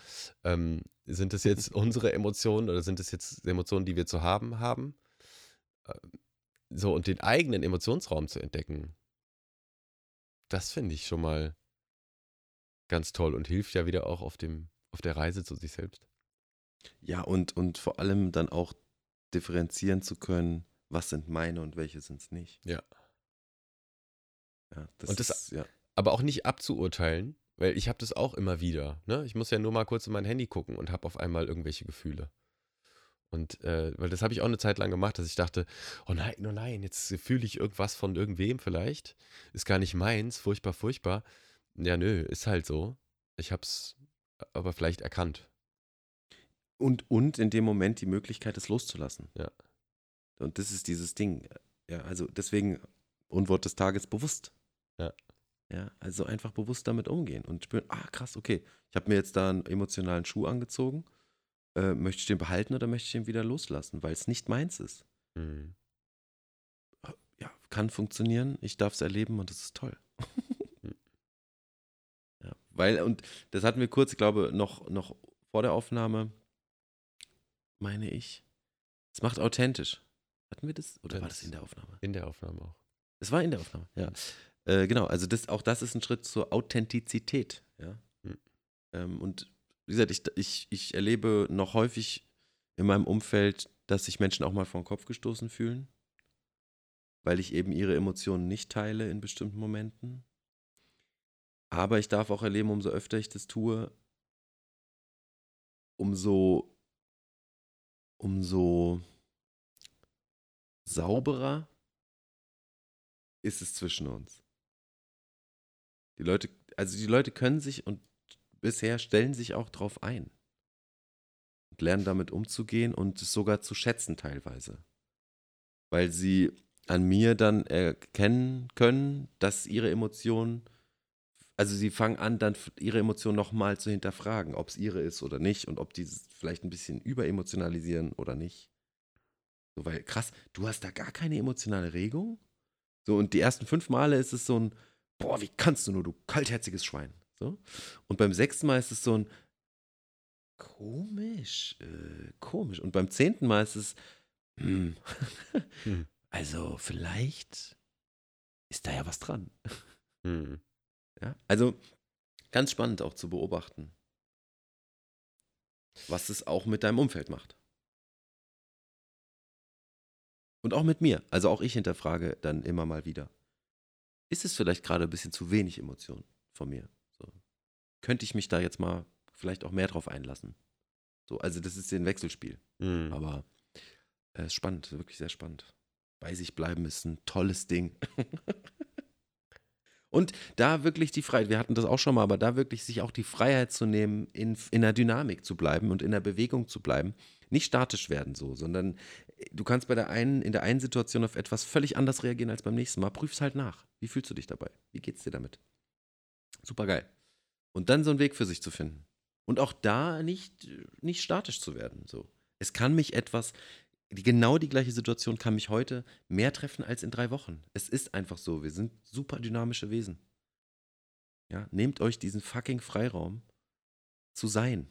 Ähm, sind das jetzt unsere Emotionen oder sind das jetzt Emotionen, die wir zu haben haben? So, und den eigenen Emotionsraum zu entdecken, das finde ich schon mal ganz toll und hilft ja wieder auch auf dem, auf der Reise zu sich selbst.
Ja, und, und vor allem dann auch differenzieren zu können, was sind meine und welche sind es nicht.
Ja.
Ja, das
Und das-
ist, ja.
aber auch nicht abzuurteilen, weil ich habe das auch immer wieder. Ne? Ich muss ja nur mal kurz in mein Handy gucken und habe auf einmal irgendwelche Gefühle. Und äh, weil das habe ich auch eine Zeit lang gemacht, dass ich dachte, oh nein, oh nein, jetzt fühle ich irgendwas von irgendwem vielleicht. Ist gar nicht meins, furchtbar, furchtbar. Ja, nö, ist halt so. Ich habe es aber vielleicht erkannt.
Und, und in dem Moment die Möglichkeit, es loszulassen.
Ja.
Und das ist dieses Ding. Ja, also deswegen Unwort des Tages bewusst.
Ja.
Ja, also einfach bewusst damit umgehen und spüren, ah krass, okay, ich habe mir jetzt da einen emotionalen Schuh angezogen. Äh, möchte ich den behalten oder möchte ich den wieder loslassen, weil es nicht meins ist?
Hm.
Ja, kann funktionieren, ich darf es erleben und das ist toll.
Hm.
ja, weil, und das hatten wir kurz, ich glaube, noch, noch vor der Aufnahme, meine ich. Es macht authentisch. Hatten wir das? Oder war das
Das-
in der Aufnahme?
In der Aufnahme auch.
Es war in der Aufnahme, ja. Äh, genau, also das, auch das ist ein Schritt zur Authentizität, ja.
Mhm.
Ähm, und wie gesagt, ich, ich, ich erlebe noch häufig in meinem Umfeld, dass sich Menschen auch mal vor den Kopf gestoßen fühlen, weil ich eben ihre Emotionen nicht teile in bestimmten Momenten. Aber ich darf auch erleben, umso öfter ich das tue, umso, umso sauberer ist es zwischen uns. Die Leute, also die Leute können sich und bisher stellen sich auch drauf ein. Und lernen damit umzugehen und es sogar zu schätzen teilweise. Weil sie an mir dann erkennen können, dass ihre Emotionen, also sie fangen an, dann ihre Emotionen nochmal zu hinterfragen, ob es ihre ist oder nicht und ob die vielleicht ein bisschen überemotionalisieren oder nicht. So, weil krass, du hast da gar keine emotionale Regung? So, und die ersten fünf Male ist es so ein, boah, wie kannst du nur, du kaltherziges Schwein. So. Und beim sechsten Mal ist es so ein, Komisch, äh, komisch. Und beim zehnten Mal ist es, hm,
Hm.
also vielleicht ist da ja was dran.
Hm.
Ja? Also ganz spannend auch zu beobachten, was es auch mit deinem Umfeld macht. Und auch mit mir. Also auch ich hinterfrage dann immer mal wieder. Ist es vielleicht gerade ein bisschen zu wenig Emotion von mir? Könnte ich mich da jetzt mal vielleicht auch mehr drauf einlassen? So, also das ist ein Wechselspiel.
Hm.
Aber es ist spannend, wirklich sehr spannend. Bei sich bleiben ist ein tolles Ding. Und da wirklich die Freiheit, wir hatten das auch schon mal, aber da wirklich sich auch die Freiheit zu nehmen, in, in der Dynamik zu bleiben und in der Bewegung zu bleiben. Nicht statisch werden so, sondern du kannst bei der einen, in der einen Situation auf etwas völlig anders reagieren als beim nächsten Mal. Prüf's halt nach. Wie fühlst du dich dabei? Wie geht's dir damit? Super geil. Und dann so einen Weg für sich zu finden. Und auch da nicht, nicht statisch zu werden. So. Es kann mich etwas, die, genau die gleiche Situation kann mich heute mehr treffen als in drei Wochen. Es ist einfach so. Wir sind super dynamische Wesen. Ja, nehmt euch diesen fucking Freiraum zu sein.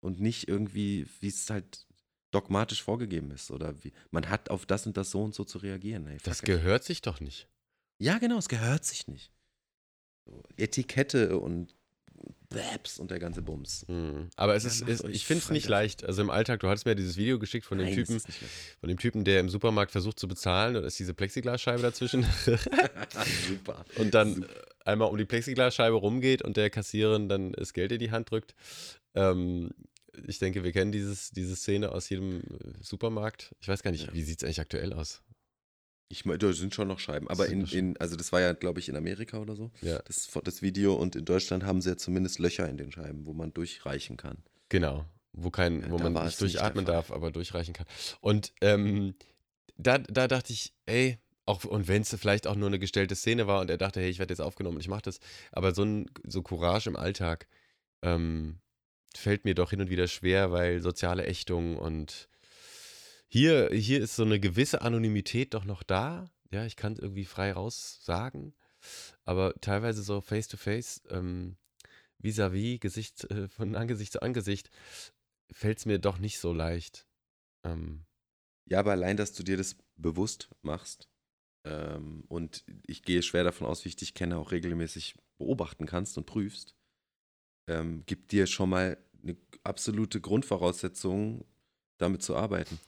Und nicht irgendwie, wie es halt dogmatisch vorgegeben ist. Oder wie, man hat auf das und das so und so zu reagieren. Ey,
Das gehört sich doch nicht.
Ja, genau, es gehört sich nicht. So, Etikette und Babs und der ganze Bums.
Hm. Aber es
Ja,
ist,
euch
ich finde es nicht leicht. Also im Alltag, du hattest mir dieses Video geschickt von dem
Nein,
Typen,
ist
von dem Typen, der im Supermarkt versucht zu bezahlen, da ist diese Plexiglasscheibe dazwischen.
Super.
und dann einmal um die Plexiglasscheibe rumgeht und der Kassiererin dann das Geld in die Hand drückt. Ähm, ich denke, wir kennen dieses, diese Szene aus jedem Supermarkt. Ich weiß gar nicht,
Ja.
wie sieht es eigentlich aktuell aus?
Ich meine, da sind schon noch Scheiben. Aber in, in, also das war ja, glaube ich, in Amerika oder so,
Ja,
das, das Video. Und in Deutschland haben sie ja zumindest Löcher in den Scheiben, wo man durchreichen kann.
genau. Wo, kein,
Ja,
wo man nicht
nicht
durchatmen
Fall.
darf, aber durchreichen kann. Und ähm, da, da dachte ich, ey, auch, und wenn es vielleicht auch nur eine gestellte Szene war und er dachte, hey, ich werde jetzt aufgenommen und ich mache das, aber so ein so Courage im Alltag ähm, fällt mir doch hin und wieder schwer, weil soziale Ächtung und hier, hier ist so eine gewisse Anonymität doch noch da. Ja, ich kann es irgendwie frei raus sagen, aber teilweise so face to face, ähm, vis-à-vis, Gesicht, äh, von Angesicht zu Angesicht, fällt es mir doch nicht so leicht. Ähm,
Ja, aber allein, dass du dir das bewusst machst ähm, und ich gehe schwer davon aus, wie ich dich kenne, auch regelmäßig beobachten kannst und prüfst, ähm, gibt dir schon mal eine absolute Grundvoraussetzung, damit zu arbeiten.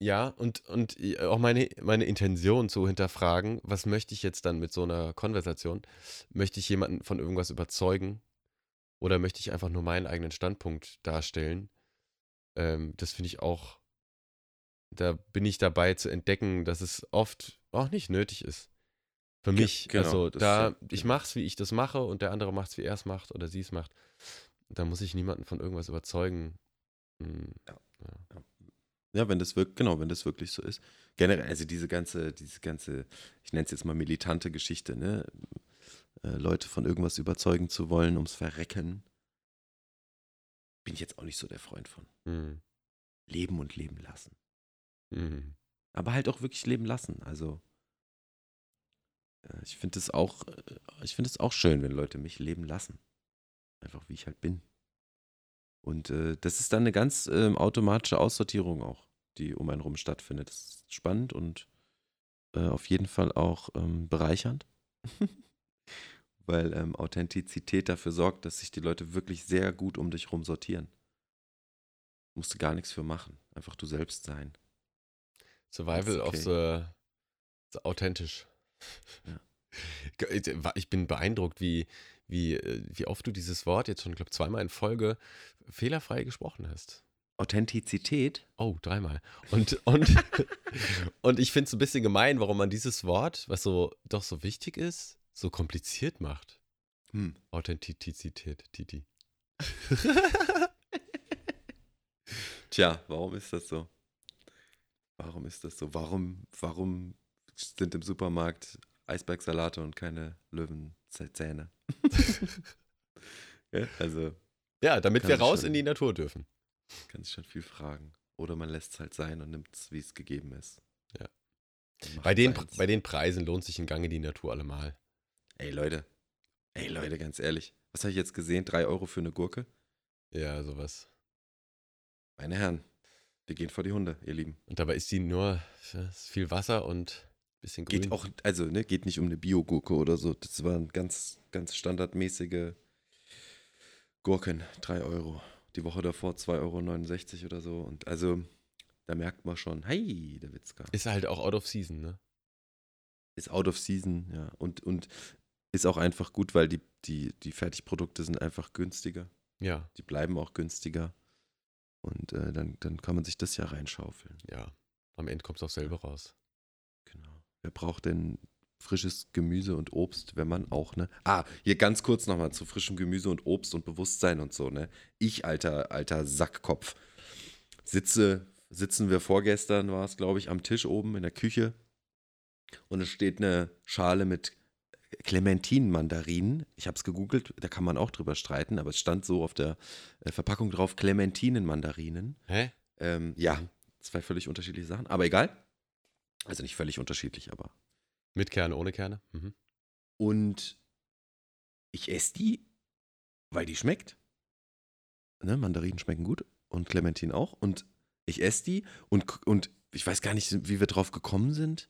Ja, und, und i- auch meine, meine Intention zu hinterfragen, was möchte ich jetzt dann mit so einer Konversation? Möchte ich jemanden von irgendwas überzeugen oder möchte ich einfach nur meinen eigenen Standpunkt darstellen? Ähm, das finde ich auch, da bin ich dabei zu entdecken, dass es oft auch nicht nötig ist. Für mich.
genau,
also da,
ist ja-
ich mach's, wie ich das mache und der andere macht's, wie er es macht oder sie es macht. Da muss ich niemanden von irgendwas überzeugen. Hm,
Ja, wenn das wirklich, genau, wenn das wirklich so ist. Generell, also diese ganze, diese ganze, ich nenne es jetzt mal militante Geschichte, ne? Äh, Leute von irgendwas überzeugen zu wollen, ums Verrecken, bin ich jetzt auch nicht so der Freund von.
hm,
Leben und leben lassen.
hm.
Aber halt auch wirklich leben lassen. Also, äh, ich finde es auch, äh, ich finde es auch schön, wenn Leute mich leben lassen. Einfach wie ich halt bin. Und äh, das ist dann eine ganz ähm, automatische Aussortierung auch, die um einen rum stattfindet. Das ist spannend und äh, auf jeden Fall auch ähm, bereichernd. Weil ähm, Authentizität dafür sorgt, dass sich die Leute wirklich sehr gut um dich rum sortieren. Musst du gar nichts für machen. Einfach du selbst sein.
Survival
That's
of
okay.
the, the authentisch.
Ja.
Ich bin beeindruckt, wie, wie, äh, wie oft du dieses Wort jetzt schon, glaube zweimal in Folge fehlerfrei gesprochen hast.
Authentizität
Oh, dreimal. Und, und, und ich finde es ein bisschen gemein, warum man dieses Wort, was so doch so wichtig ist, so kompliziert macht.
Hm.
Authentizität, Titi.
Tja, warum ist das so? Warum ist das so? Warum, warum sind im Supermarkt Eisbergsalate und keine Löwenzähne? ja, also
Ja, damit wir raus
schon-
in die Natur dürfen.
kann sich schon viel fragen. Oder man lässt es halt sein und nimmt es, wie es gegeben ist.
Ja. Bei den, bei den Preisen lohnt sich ein Gang in die Natur allemal.
Ey Leute, ey Leute, ganz ehrlich. Was habe ich jetzt gesehen? Drei Euro für eine Gurke?
Ja, sowas.
Meine Herren, wir gehen vor die Hunde, ihr Lieben.
Und dabei ist die nur ist viel Wasser und bisschen grün.
Geht auch, also, ne, geht nicht um eine Biogurke oder so. Das waren ganz, ganz standardmäßige Gurken, 3 Euro. Die Woche davor 2,69 Euro oder so. Und also, da merkt man schon, hey, der Witzka.
Ist halt auch out of season, ne?
Ist out of season, ja. Und, und ist auch einfach gut, weil die, die, die Fertigprodukte sind einfach günstiger.
Ja,
Die bleiben auch günstiger. Und äh, dann, dann kann man sich das ja reinschaufeln.
ja. Am Ende kommt es auch selber raus.
Genau. Wer braucht denn frisches Gemüse und Obst, wenn man auch, ne? Ah, hier ganz kurz nochmal zu frischem Gemüse und Obst und Bewusstsein und so, ne? Ich, alter, alter Sackkopf, sitze, sitzen wir vorgestern, war es, glaube ich, am Tisch oben in der Küche und es steht eine Schale mit Clementinenmandarinen. Ich habe es gegoogelt, da kann man auch drüber streiten, aber es stand so auf der äh, Verpackung drauf, Clementinenmandarinen.
Hä?
Ähm, ja, zwei völlig unterschiedliche Sachen, aber egal. Also nicht völlig unterschiedlich, aber.
Mit Kerne, ohne Kerne? Mhm.
Und ich esse die, weil die schmeckt. Ne, Mandarinen schmecken gut und Clementine auch. Und ich esse die und, und ich weiß gar nicht, wie wir drauf gekommen sind.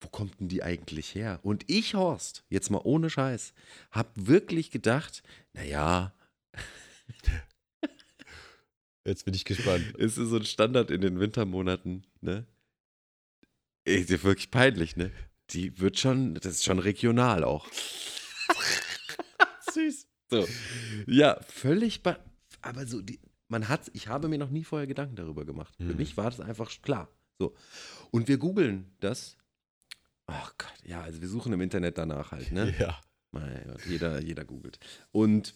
Wo kommt denn die eigentlich her? Und ich, Horst, jetzt mal ohne Scheiß, hab wirklich gedacht, naja,
Jetzt bin ich gespannt.
ist so ein Standard in den Wintermonaten, ne? Ist ja wirklich peinlich, ne? Die wird schon, das ist schon regional auch.
Süß.
So. Ja, völlig, aber so, die, man hat, ich habe mir noch nie vorher Gedanken darüber gemacht. Für
Hm.
mich war das einfach klar. So. Und wir googeln das. Ach Gott, ja, also wir suchen im Internet danach halt, ne?
Ja.
Mein Gott, jeder, jeder googelt. Und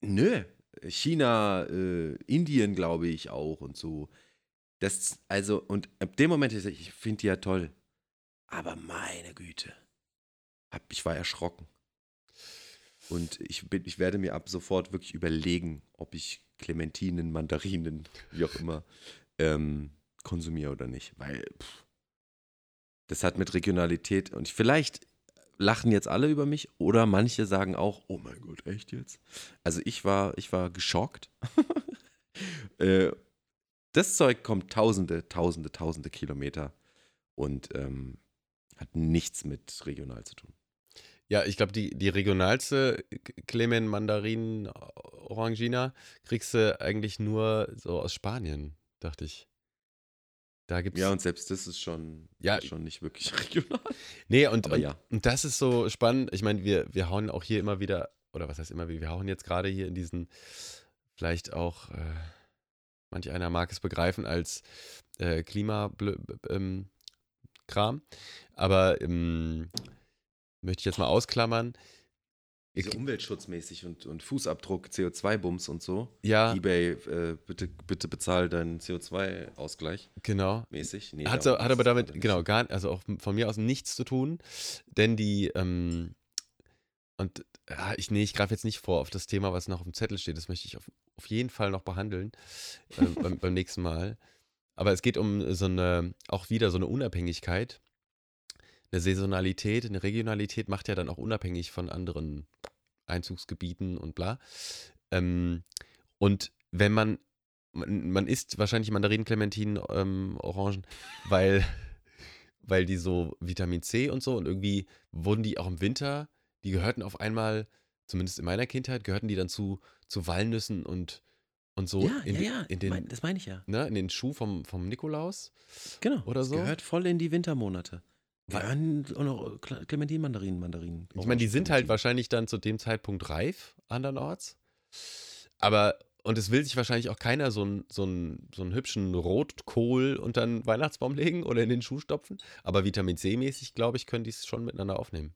nö, China, äh, Indien glaube ich auch und so. Das, also, und ab dem Moment, ich, finde die ja toll. Aber meine Güte. Hab, ich war erschrocken. Und ich, bin, ich werde mir ab sofort wirklich überlegen, ob ich Clementinen, Mandarinen, wie auch immer, ähm, konsumiere oder nicht. Weil pff, das hat mit Regionalität und vielleicht lachen jetzt alle über mich oder manche sagen auch, oh mein Gott, echt jetzt? Also ich war, ich war geschockt. äh, das Zeug kommt tausende, tausende, tausende Kilometer und ähm, hat nichts mit regional zu tun.
Ja, ich glaube, die, die regionalste Clemen Mandarinen Orangina kriegst du eigentlich nur so aus Spanien, dachte ich. Da gibt's.
Ja, und selbst das ist schon,
Ja.
schon nicht wirklich regional.
nee, und,
Aber
und,
ja.
und das ist so spannend. Ich meine, wir, wir hauen auch hier immer wieder, oder was heißt immer wieder, wir hauen jetzt gerade hier in diesen, vielleicht auch, äh, manch einer mag es begreifen als äh, Klimakram. Ähm. Aber ähm, möchte ich jetzt mal ausklammern.
So umweltschutzmäßig und, und Fußabdruck, CO2-Bums und so.
Ja,
Ebay, äh, bitte, bitte bezahl deinen CO2-Ausgleich
genau.
mäßig. Nee,
Hat, so, hat aber damit, genau, gar, also auch von mir aus nichts zu tun, denn die, ähm, und ja, ich, nee, ich greife jetzt nicht vor auf das Thema, was noch auf dem Zettel steht, das möchte ich auf, auf jeden Fall noch behandeln äh, beim, beim nächsten Mal. Aber es geht um so eine, auch wieder so eine Unabhängigkeit. Eine Saisonalität, eine Regionalität macht ja dann auch unabhängig von anderen Einzugsgebieten und bla. Ähm, und wenn man, man, man isst wahrscheinlich Mandarinen, Clementinen, ähm, Orangen, weil, weil die so Vitamin C und so und irgendwie wurden die auch im Winter, die gehörten auf einmal, zumindest in meiner Kindheit, gehörten die dann zu, zu Walnüssen und, und so
ja,
in,
ja, ja,
in, den,
mein, das meine ich ja.
ne, in den Schuh vom, vom Nikolaus.
Genau.
Oder
das
so?
gehört voll in die Wintermonate. Gehören auch noch Cle- Clementinen, Mandarinen, Mandarinen.
Ich meine, die sind halt wahrscheinlich dann zu dem Zeitpunkt reif, andernorts. Aber, und es will sich wahrscheinlich auch keiner so einen so einen- so einen hübschen Rotkohl unter den Weihnachtsbaum legen oder in den Schuh stopfen. Aber Vitamin C-mäßig, glaube ich, können die es schon miteinander aufnehmen.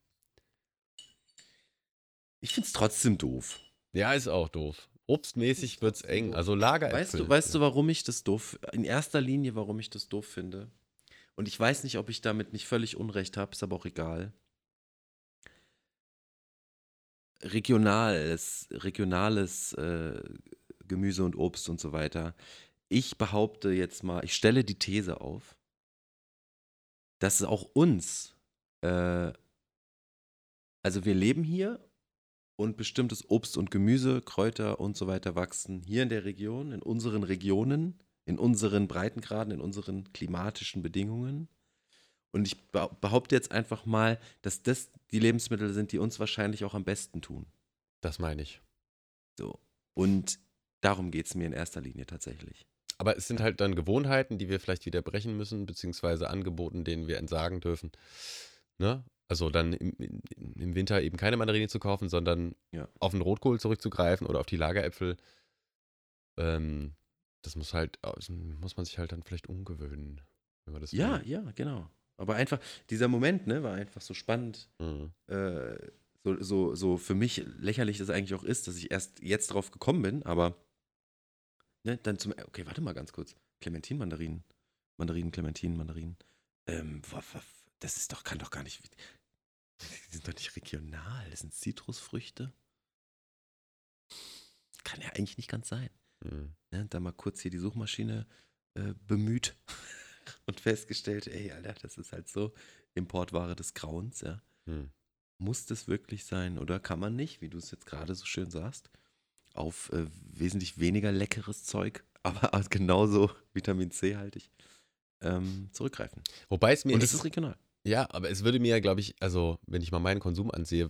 Ich finde es trotzdem doof.
Ja, ist auch doof. Obstmäßig wird es eng. Also Lageräpfel.
Weißt du, weißt du, warum ich das doof, in erster Linie, warum ich das doof finde? Und ich weiß nicht, ob ich damit nicht völlig Unrecht habe, ist aber auch egal. Regionales, regionales äh, Gemüse und Obst und so weiter. Ich behaupte jetzt mal, ich stelle die These auf, dass es auch uns, äh, also wir leben hier und bestimmtes Obst und Gemüse, Kräuter und so weiter wachsen hier in der Region, in unseren Regionen, in unseren Breitengraden, in unseren klimatischen Bedingungen. Und ich behaupte jetzt einfach mal, dass das die Lebensmittel sind, die uns wahrscheinlich auch am besten tun.
Das meine ich.
So. Und darum geht es mir in erster Linie tatsächlich.
Aber es sind halt dann Gewohnheiten, die wir vielleicht wieder brechen müssen, beziehungsweise Angeboten, denen wir entsagen dürfen. Ne? Also dann im, im, Winter eben keine Mandarinen zu kaufen, sondern ja. auf den Rotkohl zurückzugreifen oder auf die Lageräpfel. Ähm, das muss halt, muss man sich halt dann vielleicht umgewöhnen, wenn man das
Ja, will. ja, genau. Aber einfach, dieser Moment, ne, war einfach so spannend. Mhm. Äh, so, so, so für mich lächerlich das eigentlich auch ist, dass ich erst jetzt drauf gekommen bin, aber ne, dann zum, okay, warte mal ganz kurz. Clementin, Mandarinen. Mandarinen, Clementinen, Mandarinen. Ähm, das ist doch, kann doch gar nicht, die sind doch nicht regional, das sind Zitrusfrüchte. Kann ja eigentlich nicht ganz sein. Mhm. Ne, da mal kurz hier die Suchmaschine äh, bemüht und festgestellt, ey, Alter, das ist halt so Importware des Grauens, ja. Mhm. Muss das wirklich sein oder kann man nicht, wie du es jetzt gerade so schön sagst, auf äh, wesentlich weniger leckeres Zeug, aber genauso Vitamin C haltig, ähm, zurückgreifen.
Wobei es mir.
Und es ist regional.
Ja, aber es würde mir, glaube ich, also wenn ich mal meinen Konsum ansehe,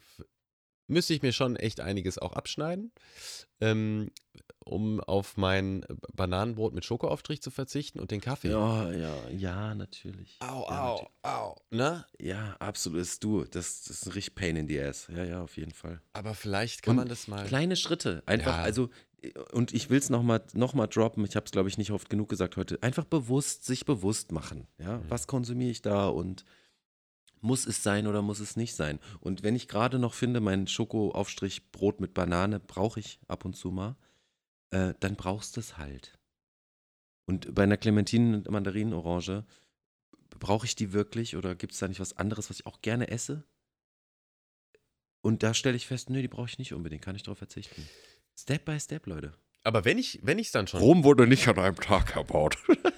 müsste ich mir schon echt einiges auch abschneiden, ähm, um auf mein Bananenbrot mit Schokoaufstrich zu verzichten und den Kaffee.
Ja, ja, ja, natürlich.
Au,
ja,
au, natürlich. au. Ne?
Ja, absolut. Ist du. Das, das ist ein richtig Pain in the ass. Ja, ja, auf jeden Fall.
Aber vielleicht kann und man das mal.
Kleine Schritte. Einfach, ja. also, und ich will es nochmal noch mal droppen. Ich habe es, glaube ich, nicht oft genug gesagt heute. Einfach bewusst, sich bewusst machen. Ja, mhm. was konsumiere ich da und muss es sein oder muss es nicht sein? Und wenn ich gerade noch finde, mein Schokoaufstrich Brot mit Banane brauche ich ab und zu mal, äh, dann brauchst du es halt. Und bei einer Clementinen- und Mandarinenorange, brauche ich die wirklich oder gibt es da nicht was anderes, was ich auch gerne esse? Und da stelle ich fest, nö, die brauche ich nicht unbedingt, kann ich darauf verzichten. Step by Step, Leute.
Aber wenn ich wenn dann schon.
Rom wurde nicht an einem Tag erbaut.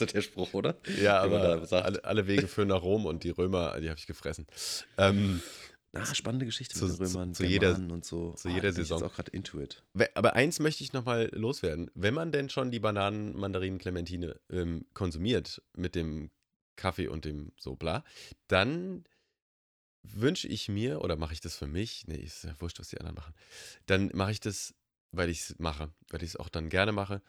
das der Spruch, oder?
Ja, aber alle, alle, Wege führen nach Rom und die Römer, die habe ich gefressen. Ähm,
Ach, spannende Geschichte
zu,
mit den Römern,
zu, zu jeder,
und so.
Zu jeder oh, Saison.
Ich auch gerade into it.
Aber eins möchte ich nochmal loswerden. Wenn man denn schon die Bananen, Mandarinen, Clementine ähm, konsumiert mit dem Kaffee und dem so bla, dann wünsche ich mir, oder mache ich das für mich, nee, ist ja wurscht, was die anderen machen, dann mache ich das, weil ich es mache, weil ich es auch dann gerne mache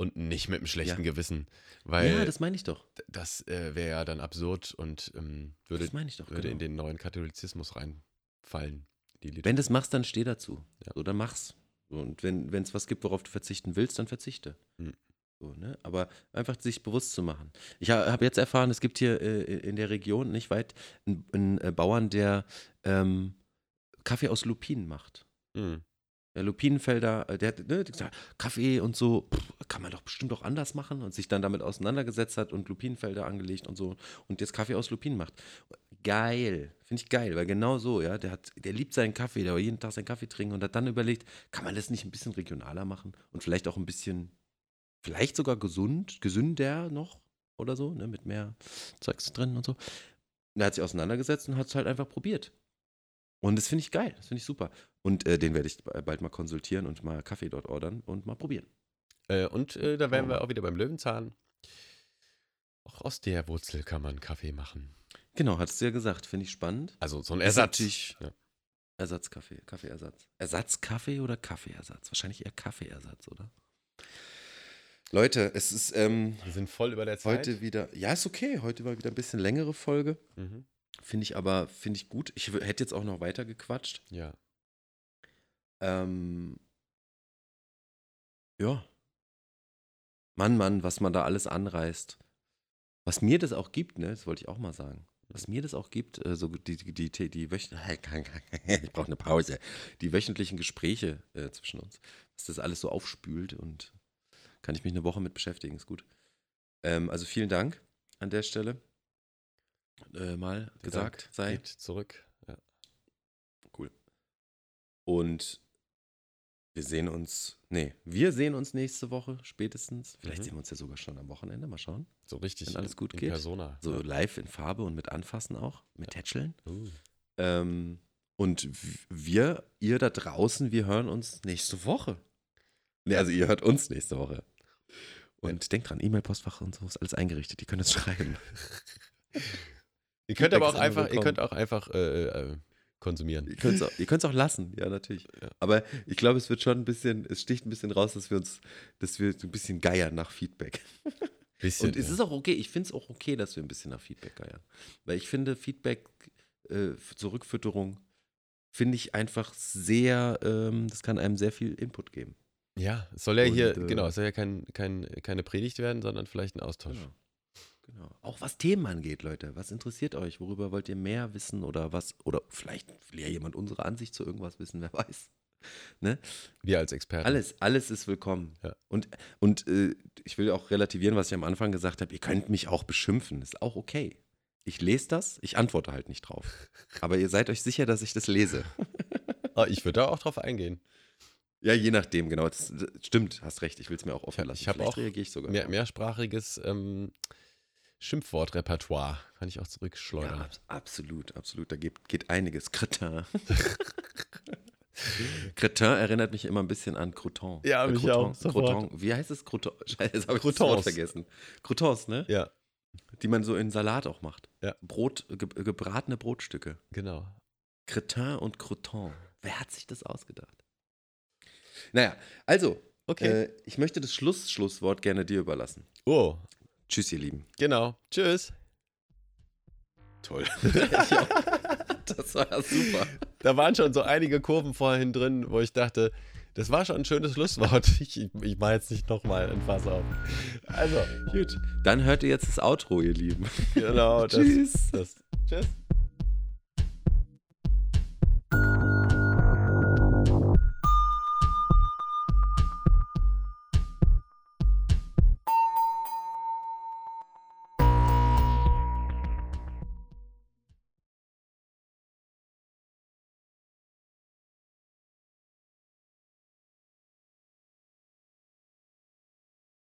und nicht mit einem schlechten ja. Gewissen. Weil
ja, das meine ich doch.
Das äh, wäre ja dann absurd und ähm, würde,
doch,
würde genau. in den neuen Katholizismus reinfallen.
wenn du es machst, dann steh dazu. Ja. So, dann mach's. Und wenn es was gibt, worauf du verzichten willst, dann verzichte. Hm. So, ne? Aber einfach sich bewusst zu machen. Ich habe jetzt erfahren, es gibt hier äh, in der Region nicht weit einen, einen äh, Bauern, der ähm, Kaffee aus Lupinen macht. Hm. Der Lupinenfelder, äh, der hat ne, gesagt, Kaffee und so, pff, kann man doch bestimmt auch anders machen und sich dann damit auseinandergesetzt hat und Lupinenfelder angelegt und so und jetzt Kaffee aus Lupinen macht. Geil, finde ich geil, weil genau so, ja, der hat, der liebt seinen Kaffee, der will jeden Tag seinen Kaffee trinken und hat dann überlegt, kann man das nicht ein bisschen regionaler machen und vielleicht auch ein bisschen, vielleicht sogar gesund, gesünder noch oder so, ne, mit mehr Zeugs drin und so. Und er hat sich auseinandergesetzt und hat es halt einfach probiert. Und das finde ich geil, das finde ich super. Und äh, den werde ich bald mal konsultieren und mal Kaffee dort ordern und mal probieren.
Äh, und äh, da wären wir auch wieder beim Löwenzahn. Auch aus der Wurzel kann man Kaffee machen.
Genau, hattest du ja gesagt, finde ich spannend.
Also so ein Ersatz.
Ja. Ersatzkaffee, Kaffeeersatz. Ersatzkaffee oder Kaffeeersatz? Wahrscheinlich eher Kaffeeersatz, oder? Leute, es ist. Ähm,
wir sind voll über der Zeit.
Heute wieder. Ja, ist okay. Heute war wieder ein bisschen längere Folge. Mhm. Finde ich aber, finde ich gut. Ich hätte jetzt auch noch weiter gequatscht.
Ja.
Ähm, ja. Mann, Mann, was man da alles anreißt. Was mir das auch gibt, ne, das wollte ich auch mal sagen. Was mir das auch gibt, äh, so die, die, die, die, ich brauche eine Pause, die wöchentlichen Gespräche äh, zwischen uns, dass das alles so aufspült und kann ich mich eine Woche mit beschäftigen, ist gut. Ähm, also vielen Dank an der Stelle äh, mal Der gesagt Dank sei.
Geht zurück. Ja.
Cool. Und wir sehen uns, nee, wir sehen uns nächste Woche spätestens. Vielleicht mhm. sehen wir uns ja sogar schon am Wochenende. Mal schauen.
So richtig.
Wenn alles gut
in
geht.
Persona.
So ja. live in Farbe und mit Anfassen auch, mit ja. Tätscheln. Uh. Ähm, Und wir, ihr da draußen, wir hören uns nächste Woche. Nee, also ihr hört uns nächste Woche. Und denkt dran, E-Mail-Postfach und so ist alles eingerichtet. Ihr könnt es schreiben.
Ihr könnt aber auch einfach, ihr könnt auch einfach äh, äh, konsumieren.
Ihr könnt es auch, auch lassen, ja, natürlich.
Ja.
Aber ich glaube, es wird schon ein bisschen, es sticht ein bisschen raus, dass wir uns, dass wir so ein bisschen geiern nach Feedback.
Bisschen,
Und es
ja.
ist auch okay, ich finde es auch okay, dass wir ein bisschen nach Feedback geiern. Weil ich finde, Feedback äh, zur Rückfütterung finde ich einfach sehr, ähm, das kann einem sehr viel Input geben.
ja, es soll ja
Und,
hier,
äh,
genau, es soll ja kein, kein, keine Predigt werden, sondern vielleicht ein Austausch.
Genau. Genau. Auch was Themen angeht, Leute. Was interessiert euch? Worüber wollt ihr mehr wissen oder was? Oder vielleicht will ja jemand unsere Ansicht zu irgendwas wissen, wer weiß.
Wir als Experten.
Alles, alles ist willkommen.
Ja.
Und, und äh, ich will auch relativieren, was ich am Anfang gesagt habe. Ihr könnt mich auch beschimpfen. Ist auch okay. Ich lese das, ich antworte halt nicht drauf. Aber ihr seid euch sicher, dass ich das lese.
Ah, ich würde da auch drauf eingehen.
Ja, je nachdem, genau. Das, das stimmt, hast recht. Ich will es mir auch offen lassen.
ich hab
Vielleicht
auch
reagiere ich sogar.
Mehr, mehrsprachiges ähm, Schimpfwortrepertoire kann ich auch
Ja,
zurückschleudern.
abs- absolut, absolut. Da geht, geht einiges. Cretin. Cretin erinnert mich immer ein bisschen an Crouton.
Ja,
Äh,
mich
Crouton,
auch, sofort.
Crouton. Wie heißt es? Crouton. Scheiße, jetzt habe ich das. Wort vergessen. Croutons, ne?
Ja,
Die man so in Salat auch macht.
Ja.
Brot, ge gebratene Brotstücke.
genau.
Cretin und Crouton. Wer hat sich das ausgedacht? Naja, also,
Okay.
äh, ich möchte das Schluss Schlusswort gerne dir überlassen.
oh,
Tschüss, ihr Lieben.
genau. Tschüss.
Toll. das war super.
Da waren schon so einige Kurven vorhin drin, wo ich dachte, das war schon ein schönes Schlusswort. Ich, ich, ich mache jetzt nicht nochmal ein Fass auf. Also,
Gut. Dann hört ihr jetzt das Outro, ihr Lieben.
genau. Das,
Tschüss.
Das, tschüss.